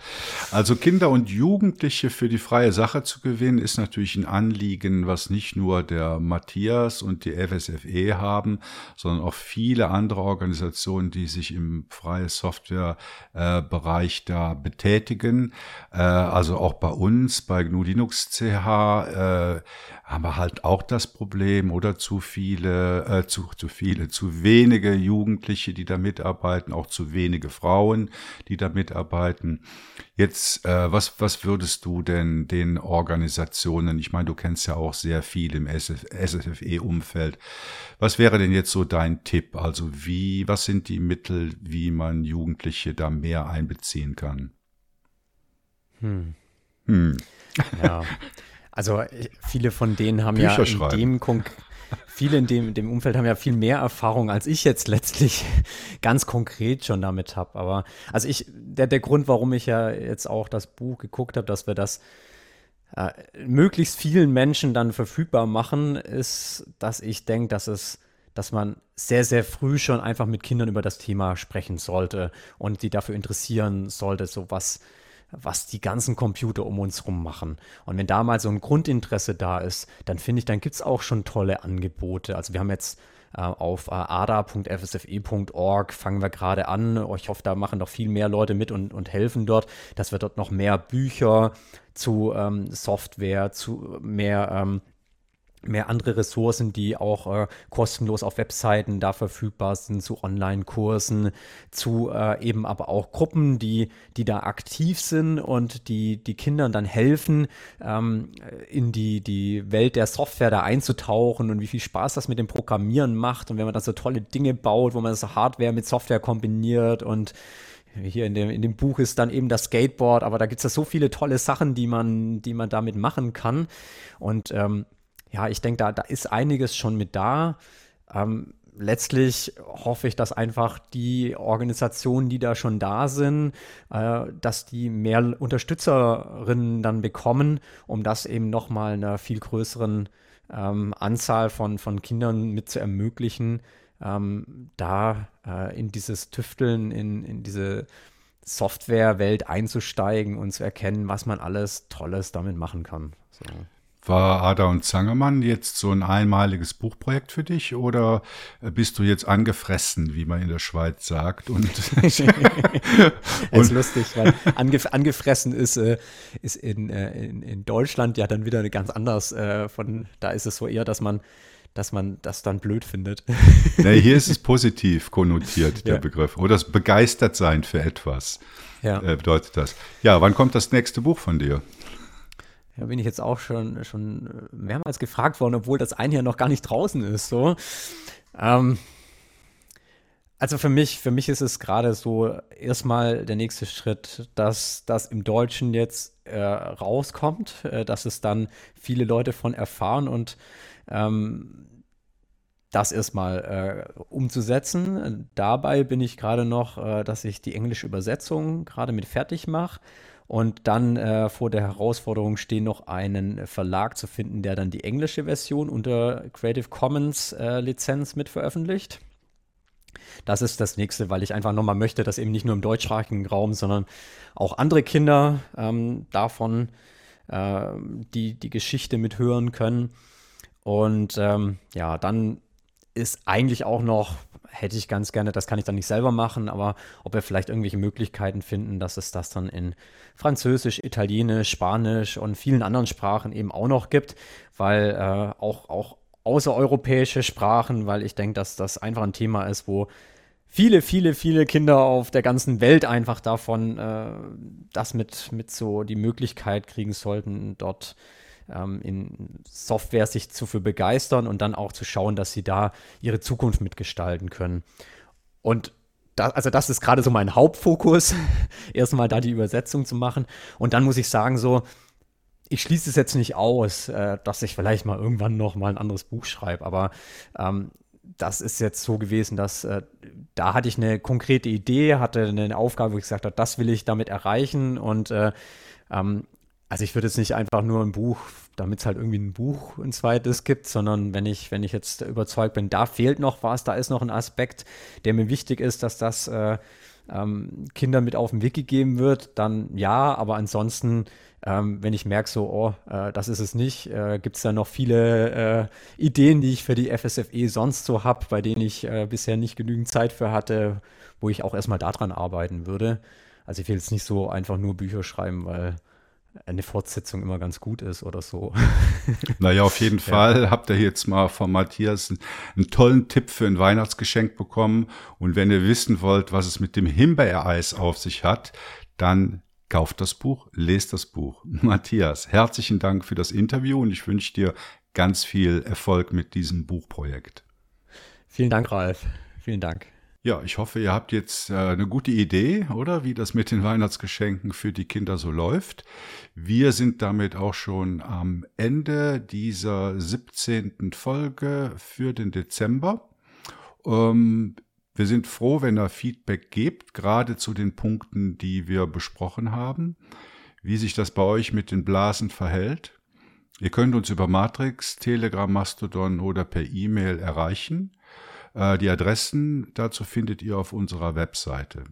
Also Kinder und Jugendliche für die freie Sache zu gewinnen, ist natürlich ein Anliegen, was nicht nur der Matthias und die FSFE haben, sondern auch viele andere Organisationen, die sich im freie Software-Bereich da betätigen. Äh, also auch bei uns, bei GNU Linux CH, haben wir halt auch das Problem oder zu viele, äh, zu, zu viele, zu wenige Jugendliche, die da mitarbeiten, auch zu wenige Frauen, die da mitarbeiten. Jetzt, äh, was, was würdest du denn den Organisationen, ich meine, du kennst ja auch sehr viel im SFE-Umfeld, was wäre denn jetzt so dein Tipp? Also wie, was sind die Mittel, wie man Jugendliche da mehr einbeziehen kann? Hm. Hm. Ja. Also viele von denen haben Bücher ja in dem Konk viele in dem, dem Umfeld haben ja viel mehr Erfahrung, als ich jetzt letztlich ganz konkret schon damit habe. Aber also ich, der, der Grund, warum ich ja jetzt auch das Buch geguckt habe, dass wir das äh, möglichst vielen Menschen dann verfügbar machen, ist, dass ich denke, dass es dass man sehr, sehr früh schon einfach mit Kindern über das Thema sprechen sollte und die dafür interessieren sollte, so was, was die ganzen Computer um uns rum machen. Und wenn da mal so ein Grundinteresse da ist, dann finde ich, dann gibt es auch schon tolle Angebote. Also wir haben jetzt äh, auf äh, ada.fsfe.org fangen wir gerade an. Ich hoffe, da machen noch viel mehr Leute mit und, und helfen dort, dass wir dort noch mehr Bücher zu ähm, Software, zu mehr ähm, mehr andere Ressourcen, die auch äh, kostenlos auf Webseiten da verfügbar sind, zu Online-Kursen, zu äh, eben aber auch Gruppen, die, die da aktiv sind und die, die Kindern dann helfen, ähm, in die, die Welt der Software da einzutauchen und wie viel Spaß das mit dem Programmieren macht und wenn man da so tolle Dinge baut, wo man so Hardware mit Software kombiniert und hier in dem, in dem Buch ist dann eben das Skateboard, aber da gibt es ja so viele tolle Sachen, die man, die man damit machen kann. Und ähm, ja, ich denke, da, da ist einiges schon mit da. Ähm, letztlich hoffe ich, dass einfach die Organisationen, die da schon da sind, äh, dass die mehr Unterstützerinnen dann bekommen, um das eben nochmal einer viel größeren ähm, Anzahl von, von Kindern mit zu ermöglichen, ähm, da äh, in dieses Tüfteln, in, in diese Softwarewelt einzusteigen und zu erkennen, was man alles Tolles damit machen kann. So. War Ada und Zangemann jetzt so ein einmaliges Buchprojekt für dich oder bist du jetzt angefressen, wie man in der Schweiz sagt? Und, und ist lustig, weil angef angefressen ist, äh, ist in, äh, in, in, Deutschland ja dann wieder ganz anders. Äh, von, da ist es so eher, dass man dass man das dann blöd findet. Nee, hier ist es positiv konnotiert, der ja. Begriff. Oder das Begeistertsein für etwas ja. äh, bedeutet das. Ja, wann kommt das nächste Buch von dir? Da bin ich jetzt auch schon, schon mehrmals gefragt worden, obwohl das ein hier noch gar nicht draußen ist. So. Ähm, also für mich, für mich ist es gerade so erstmal der nächste Schritt, dass das im Deutschen jetzt äh, rauskommt, äh, dass es dann viele Leute von erfahren und ähm, das erstmal äh, umzusetzen. Dabei bin ich gerade noch, äh, dass ich die englische Übersetzung gerade mit fertig mache und dann äh, vor der Herausforderung stehen, noch einen Verlag zu finden, der dann die englische Version unter Creative Commons äh, Lizenz mit veröffentlicht. Das ist das nächste, weil ich einfach nochmal möchte, dass eben nicht nur im deutschsprachigen Raum, sondern auch andere Kinder ähm, davon äh, die, die Geschichte mithören können. Und ähm, ja, dann ist eigentlich auch noch hätte ich ganz gerne, das kann ich dann nicht selber machen, aber ob wir vielleicht irgendwelche Möglichkeiten finden, dass es das dann in Französisch, Italienisch, Spanisch und vielen anderen Sprachen eben auch noch gibt, weil äh, auch, auch außereuropäische Sprachen, weil ich denke, dass das einfach ein Thema ist, wo viele, viele, viele Kinder auf der ganzen Welt einfach davon äh, das mit, mit so die Möglichkeit kriegen sollten, dort ähm, in Software sich zu für begeistern und dann auch zu schauen, dass sie da ihre Zukunft mitgestalten können. Und da, also das ist gerade so mein Hauptfokus, erstmal da die Übersetzung zu machen. Und dann muss ich sagen, so, ich schließe es jetzt nicht aus, äh, dass ich vielleicht mal irgendwann noch mal ein anderes Buch schreibe, aber ähm, das ist jetzt so gewesen, dass äh, da hatte ich eine konkrete Idee, hatte eine Aufgabe, wo ich gesagt habe, das will ich damit erreichen und äh, ähm, also ich würde jetzt nicht einfach nur ein Buch, damit es halt irgendwie ein Buch ein zweites gibt, sondern wenn ich, wenn ich jetzt überzeugt bin, da fehlt noch was, da ist noch ein Aspekt, der mir wichtig ist, dass das äh, ähm, Kindern mit auf den Weg gegeben wird, dann ja, aber ansonsten, ähm, wenn ich merke, so, oh, äh, das ist es nicht, äh, gibt es da noch viele äh, Ideen, die ich für die FSFE sonst so habe, bei denen ich äh, bisher nicht genügend Zeit für hatte, wo ich auch erstmal daran arbeiten würde. Also ich will jetzt nicht so einfach nur Bücher schreiben, weil eine Fortsetzung immer ganz gut ist oder so. Naja, auf jeden Fall habt ihr jetzt mal von Matthias einen, einen, tollen Tipp für ein Weihnachtsgeschenk bekommen. Und wenn ihr wissen wollt, was es mit dem Himbeereis auf sich hat, dann kauft das Buch, lest das Buch. Matthias, herzlichen Dank für das Interview und ich wünsche dir ganz viel Erfolg mit diesem Buchprojekt. Vielen Dank, Ralf. Vielen Dank. Ja, ich hoffe, ihr habt jetzt äh, eine gute Idee, oder wie das mit den Weihnachtsgeschenken für die Kinder so läuft. Wir sind damit auch schon am Ende dieser 17. Folge für den Dezember. Ähm, wir sind froh, wenn ihr Feedback gebt, gerade zu den Punkten, die wir besprochen haben, wie sich das bei euch mit den Blasen verhält. Ihr könnt uns über Matrix, Telegram, Mastodon oder per E-Mail erreichen. Äh, die Adressen dazu findet ihr auf unserer Webseite.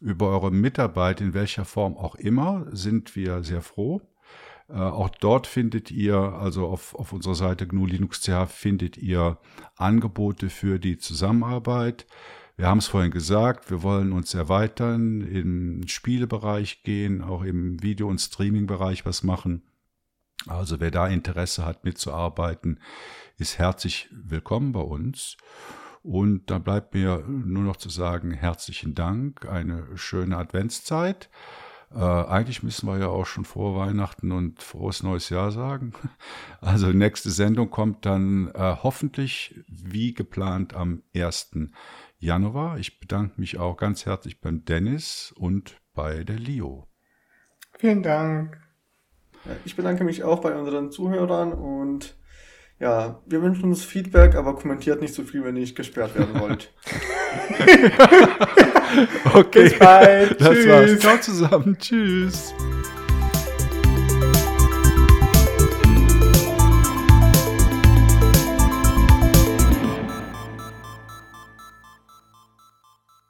Über eure Mitarbeit in welcher Form auch immer sind wir sehr froh. Äh, auch dort findet ihr, also auf, auf unserer Seite GNU Linux findet ihr Angebote für die Zusammenarbeit. Wir haben es vorhin gesagt, wir wollen uns erweitern, im Spielebereich gehen, auch im Video- und Streaming-Bereich was machen. Also wer da Interesse hat mitzuarbeiten, ist herzlich willkommen bei uns. Und da bleibt mir nur noch zu sagen, herzlichen Dank, eine schöne Adventszeit. Äh, eigentlich müssen wir ja auch schon vor Weihnachten und frohes neues Jahr sagen. Also nächste Sendung kommt dann äh, hoffentlich wie geplant am 1. Januar. Ich bedanke mich auch ganz herzlich beim Dennis und bei der Leo. Vielen Dank. Ich bedanke mich auch bei unseren Zuhörern und ja, wir wünschen uns Feedback, aber kommentiert nicht so viel, wenn ihr nicht gesperrt werden wollt. okay. Bis bald. Das Tschüss. war's. Ciao zusammen. Tschüss.